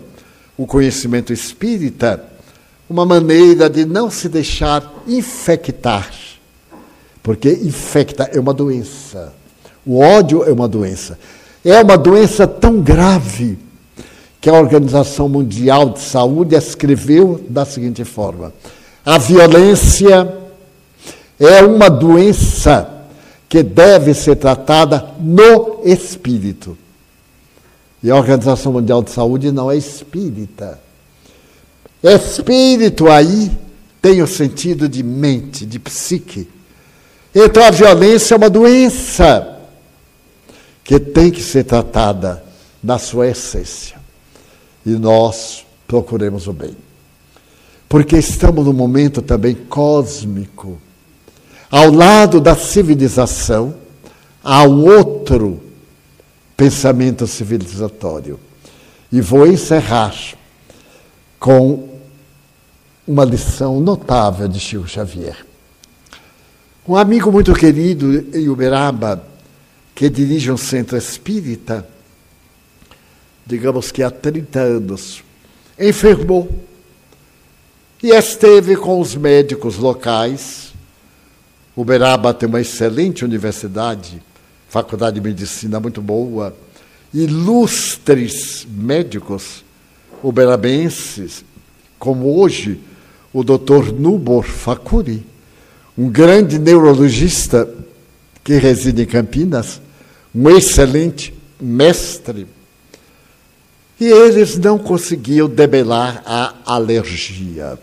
C: o conhecimento espírita uma maneira de não se deixar infectar. Porque infecta é uma doença. O ódio é uma doença. É uma doença tão grave que a Organização Mundial de Saúde escreveu da seguinte forma: a violência é uma doença que deve ser tratada no espírito. E a Organização Mundial de Saúde não é espírita. Espírito aí tem o sentido de mente, de psique. Então a violência é uma doença que tem que ser tratada na sua essência e nós procuremos o bem. Porque estamos num momento também cósmico. Ao lado da civilização, há um outro pensamento civilizatório. E vou encerrar com uma lição notável de Chico Xavier. Um amigo muito querido em Uberaba, que dirige um centro espírita, digamos que há 30 anos, enfermou. e esteve com os médicos locais. Uberaba tem uma excelente universidade, faculdade de medicina muito boa, ilustres médicos uberabenses, como hoje o Dr. Nubor Fakuri, um grande neurologista que reside em Campinas, um excelente mestre. E eles não conseguiam debelar a alergia.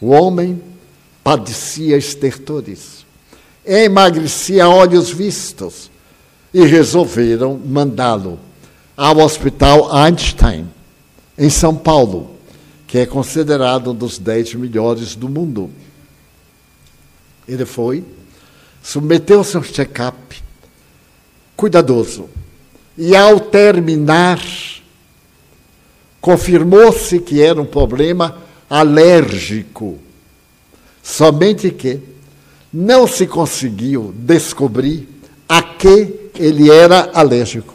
C: O homem padecia estertores, emagrecia a olhos vistos e resolveram mandá-lo ao Hospital Einstein, em São Paulo, que é considerado um dos dez melhores do mundo. Ele foi, submeteu-se a um check-up cuidadoso, e ao terminar, confirmou-se que era um problema alérgico. Somente que não se conseguiu descobrir a que ele era alérgico.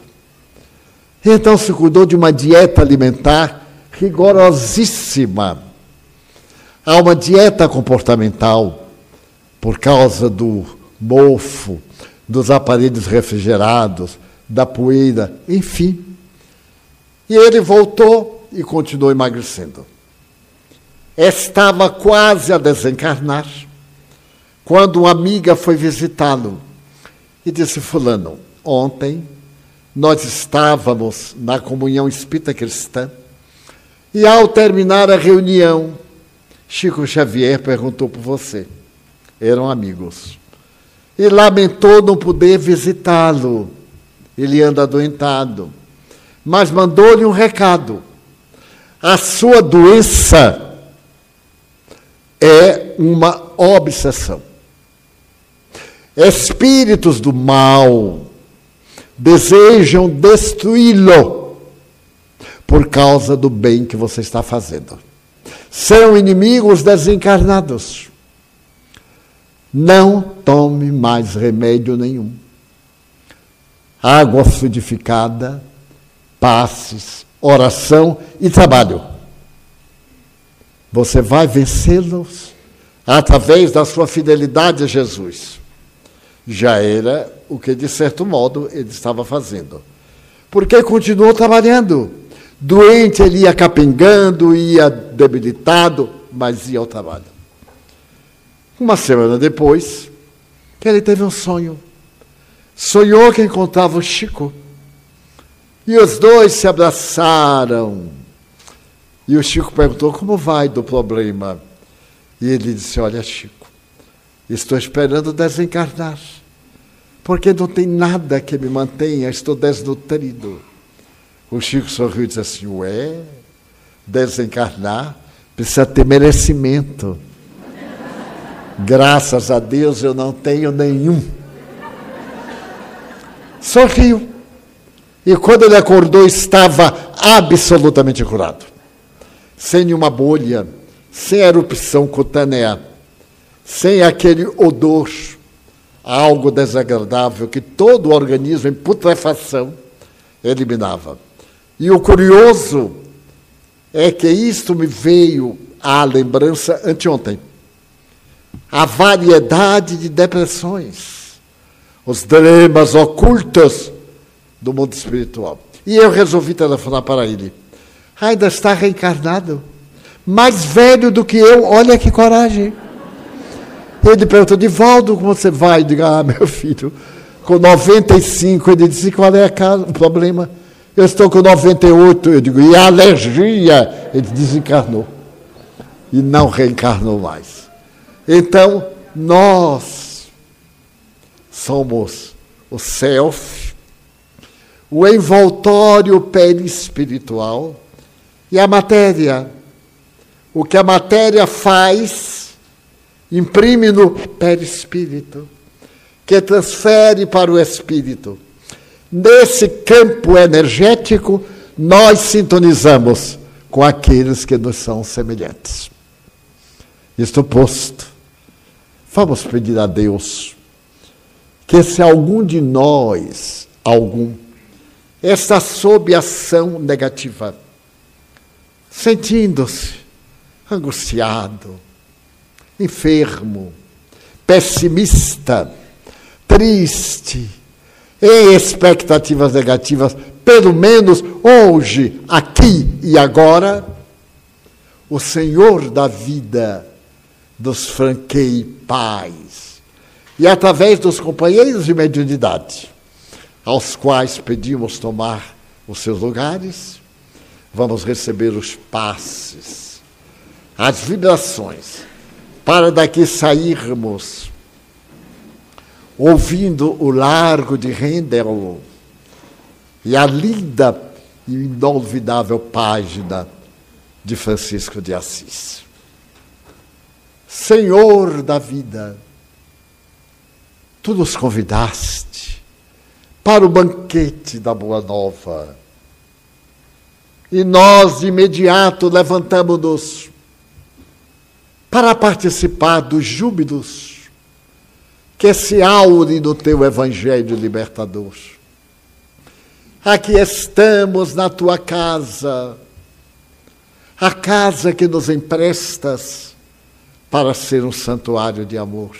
C: Então se cuidou de uma dieta alimentar rigorosíssima. Há uma dieta comportamental por causa do mofo, dos aparelhos refrigerados, da poeira, enfim. E ele voltou e continuou emagrecendo. Estava quase a desencarnar quando uma amiga foi visitá-lo e disse: Fulano, ontem nós estávamos na comunhão espírita cristã e ao terminar a reunião, Chico Xavier perguntou por você. Eram amigos. E lamentou não poder visitá-lo. Ele anda adoentado. Mas mandou-lhe um recado. A sua doença é uma obsessão. Espíritos do mal desejam destruí-lo por causa do bem que você está fazendo. São inimigos desencarnados. Não tome mais remédio nenhum. Água fluidificada, passes, oração e trabalho. Você vai vencê-los através da sua fidelidade a Jesus. Já era o que, de certo modo, ele estava fazendo. Porque continuou trabalhando. Doente, ele ia capengando, ia debilitado, mas ia ao trabalho. Uma semana depois, ele teve um sonho. Sonhou que encontrava o Chico. E os dois se abraçaram. E o Chico perguntou: Como vai do problema? E ele disse: Olha, Chico, estou esperando desencarnar, porque não tem nada que me mantenha, estou desnutrido. O Chico sorriu e disse assim: Ué, desencarnar precisa ter merecimento. Graças a Deus eu não tenho nenhum. Sorriu. E quando ele acordou, estava absolutamente curado sem nenhuma bolha, sem erupção cutânea, sem aquele odor, algo desagradável que todo o organismo em putrefação eliminava. E o curioso é que isto me veio à lembrança anteontem. A variedade de depressões, os dramas ocultos do mundo espiritual. E eu resolvi telefonar para ele ainda está reencarnado. Mais velho do que eu, olha que coragem. Ele perguntou, Divaldo, como você vai? Eu digo, ah, meu filho, com 95. Ele disse, qual é o problema? Eu estou com 98. Eu digo, e alergia? Ele desencarnou. E não reencarnou mais. Então, nós somos o self, o envoltório perispiritual, e a matéria. O que a matéria faz, imprime no perispírito, que transfere para o espírito. Nesse campo energético, nós sintonizamos com aqueles que nos são semelhantes. Isto posto, vamos pedir a Deus que se algum de nós, algum, está sob ação negativa, sentindo-se angustiado, enfermo, pessimista, triste, em expectativas negativas, pelo menos hoje, aqui e agora, o Senhor da vida nos franqueie paz. E através dos companheiros de mediunidade, aos quais pedimos tomar os seus lugares, vamos receber os passes, as vibrações, para daqui sairmos ouvindo o largo de Rendel e a linda e inolvidável página de Francisco de Assis. Senhor da vida, tu nos convidaste para o banquete da Boa Nova. E nós de imediato levantamos-nos para participar dos júbilos que se aure no teu evangelho libertador. Aqui estamos na tua casa, a casa que nos emprestas para ser um santuário de amor.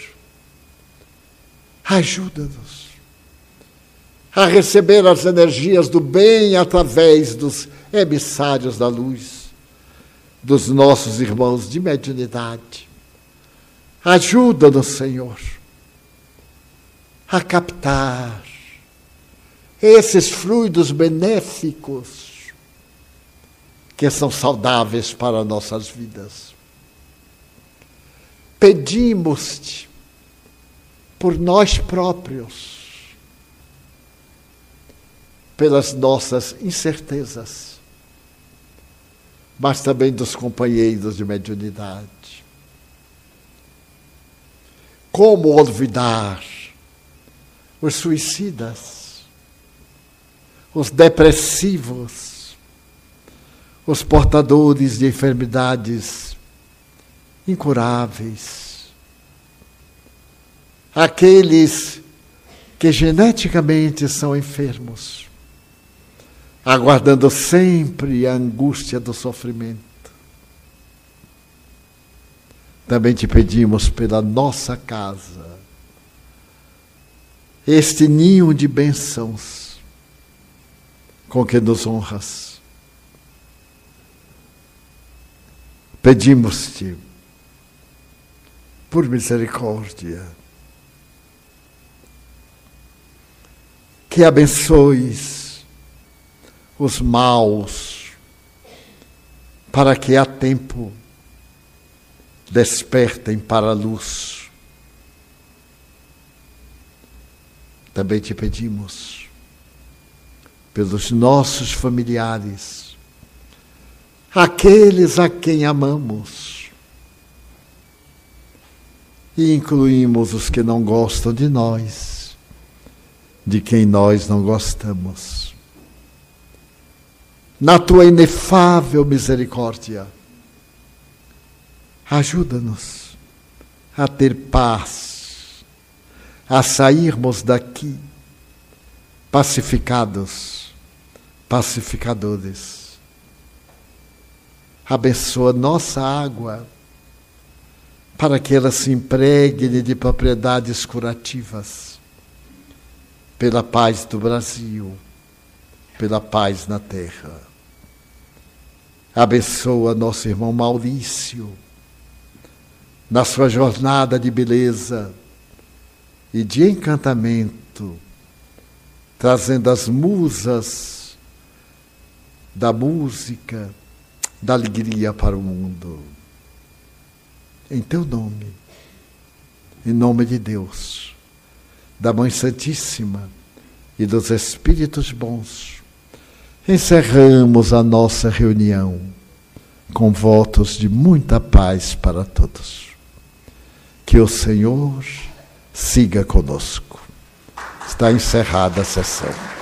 C: Ajuda-nos a receber as energias do bem através dos emissários da luz, dos nossos irmãos de mediunidade. Ajuda-nos, Senhor a captar esses fluidos benéficos que são saudáveis para nossas vidas. Pedimos-te por nós próprios, pelas nossas incertezas, mas também dos companheiros de mediunidade. Como olvidar os suicidas, os depressivos, os portadores de enfermidades incuráveis, aqueles que geneticamente são enfermos, aguardando sempre a angústia do sofrimento. Também te pedimos pela nossa casa, este ninho de bênçãos com que nos honras. Pedimos-te, por misericórdia, que abençoes os maus, para que a tempo despertem para a luz Também te pedimos pelos nossos familiares, aqueles a quem amamos, e incluímos os que não gostam de nós, de quem nós não gostamos. Na tua inefável misericórdia, ajuda-nos a ter paz a sairmos daqui pacificados, pacificadores. Abençoa nossa água para que ela se impregne de propriedades curativas, pela paz do Brasil, pela paz na terra. Abençoa nosso irmão Maurício na sua jornada de beleza e de encantamento, trazendo as musas da música, da alegria para o mundo. Em teu nome, em nome de Deus, da Mãe Santíssima e dos Espíritos bons, encerramos a nossa reunião com votos de muita paz para todos. Que o Senhor siga conosco. Está encerrada a sessão.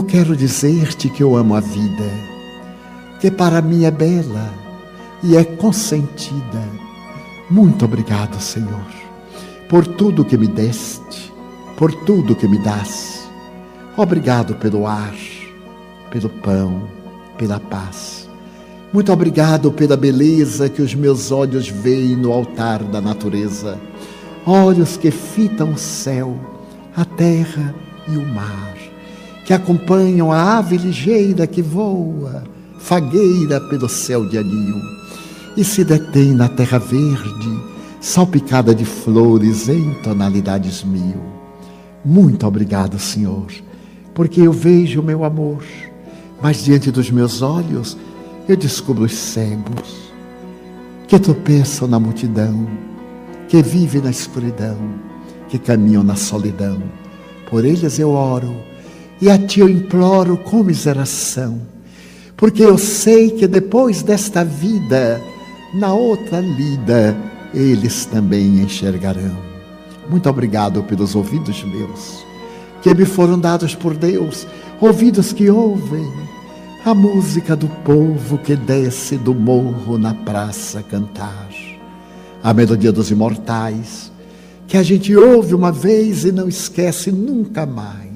C: Eu quero dizer-te que eu amo a vida, que para mim é bela e é consentida. Muito obrigado, Senhor, por tudo que me deste, por tudo que me das. Obrigado pelo ar, pelo pão, pela paz. Muito obrigado pela beleza que os meus olhos veem no altar da natureza. Olhos que fitam o céu, a terra e o mar, que acompanham a ave ligeira que voa, fagueira pelo céu de anil, e se detém na terra verde, salpicada de flores em tonalidades mil. Muito obrigado, Senhor, porque eu vejo o meu amor mas diante dos meus olhos eu descubro os cegos que tropeçam na multidão, que vivem na escuridão, que caminham na solidão. Por eles eu oro e a ti eu imploro com miseração, porque eu sei que depois desta vida, na outra lida, eles também enxergarão. Muito obrigado pelos ouvidos meus, que me foram dados por Deus, ouvidos que ouvem a música do povo que desce do morro na praça cantar, a melodia dos imortais, que a gente ouve uma vez e não esquece nunca mais,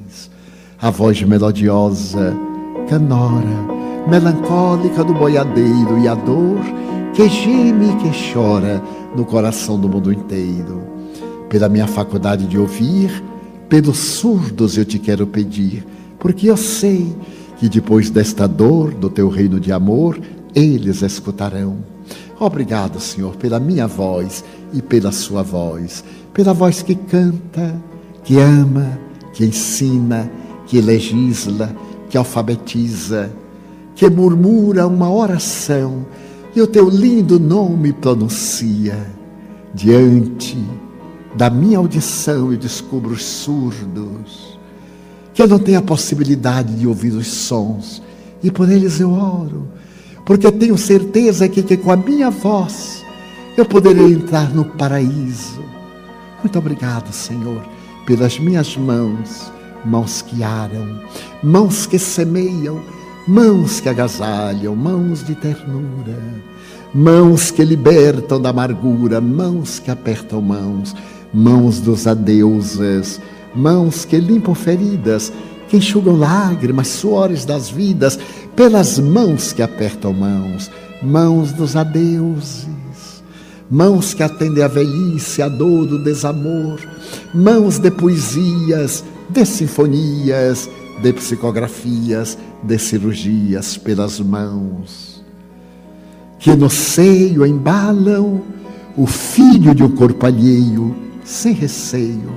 C: a voz melodiosa, canora, melancólica do boiadeiro e a dor que geme e que chora no coração do mundo inteiro. Pela minha faculdade de ouvir, pelos surdos eu te quero pedir, porque eu sei que depois desta dor do teu reino de amor, eles escutarão. Obrigado, Senhor, pela minha voz e pela sua voz, pela voz que canta, que ama, que ensina, que legisla, que alfabetiza, que murmura uma oração e o teu lindo nome pronuncia. Diante da minha audição eu descubro os surdos que eu não tenho a possibilidade de ouvir os sons, e por eles eu oro, porque tenho certeza que, que com a minha voz eu poderei entrar no paraíso. Muito obrigado, Senhor, pelas minhas mãos, mãos que aram, mãos que semeiam, mãos que agasalham, mãos de ternura, mãos que libertam da amargura, mãos que apertam mãos, mãos dos adeuses mãos que limpam feridas, que enxugam lágrimas, suores das vidas, pelas mãos que apertam mãos, mãos dos adeuses, mãos que atendem a velhice, a dor do desamor, mãos de poesias, de sinfonias, de psicografias, de cirurgias pelas mãos, que no seio embalam o filho de um corpo alheio, sem receio,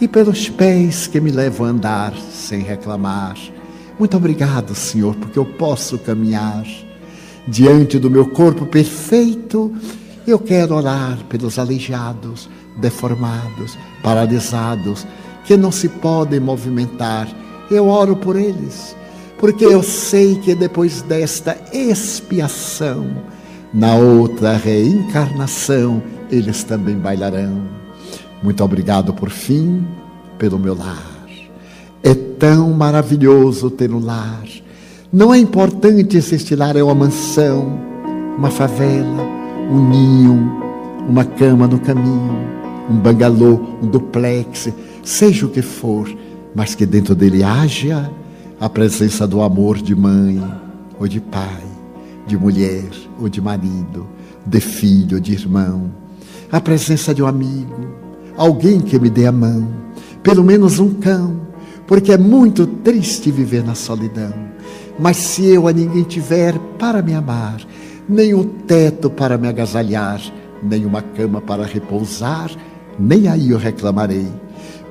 C: e pelos pés que me levam a andar sem reclamar. Muito obrigado, Senhor, porque eu posso caminhar diante do meu corpo perfeito. Eu quero orar pelos aleijados, deformados, paralisados, que não se podem movimentar. Eu oro por eles, porque eu sei que depois desta expiação, na outra reencarnação, eles também bailarão. Muito obrigado por fim pelo meu lar. É tão maravilhoso ter um lar. Não é importante se este lar é uma mansão, uma favela, um ninho, uma cama no caminho, um bangalô, um duplex, seja o que for, mas que dentro dele haja a presença do amor de mãe ou de pai, de mulher ou de marido, de filho ou de irmão, a presença de um amigo, alguém que me dê a mão, pelo menos um cão, porque é muito triste viver na solidão. Mas se eu a ninguém tiver para me amar, nem um teto para me agasalhar, nem uma cama para repousar, nem aí eu reclamarei.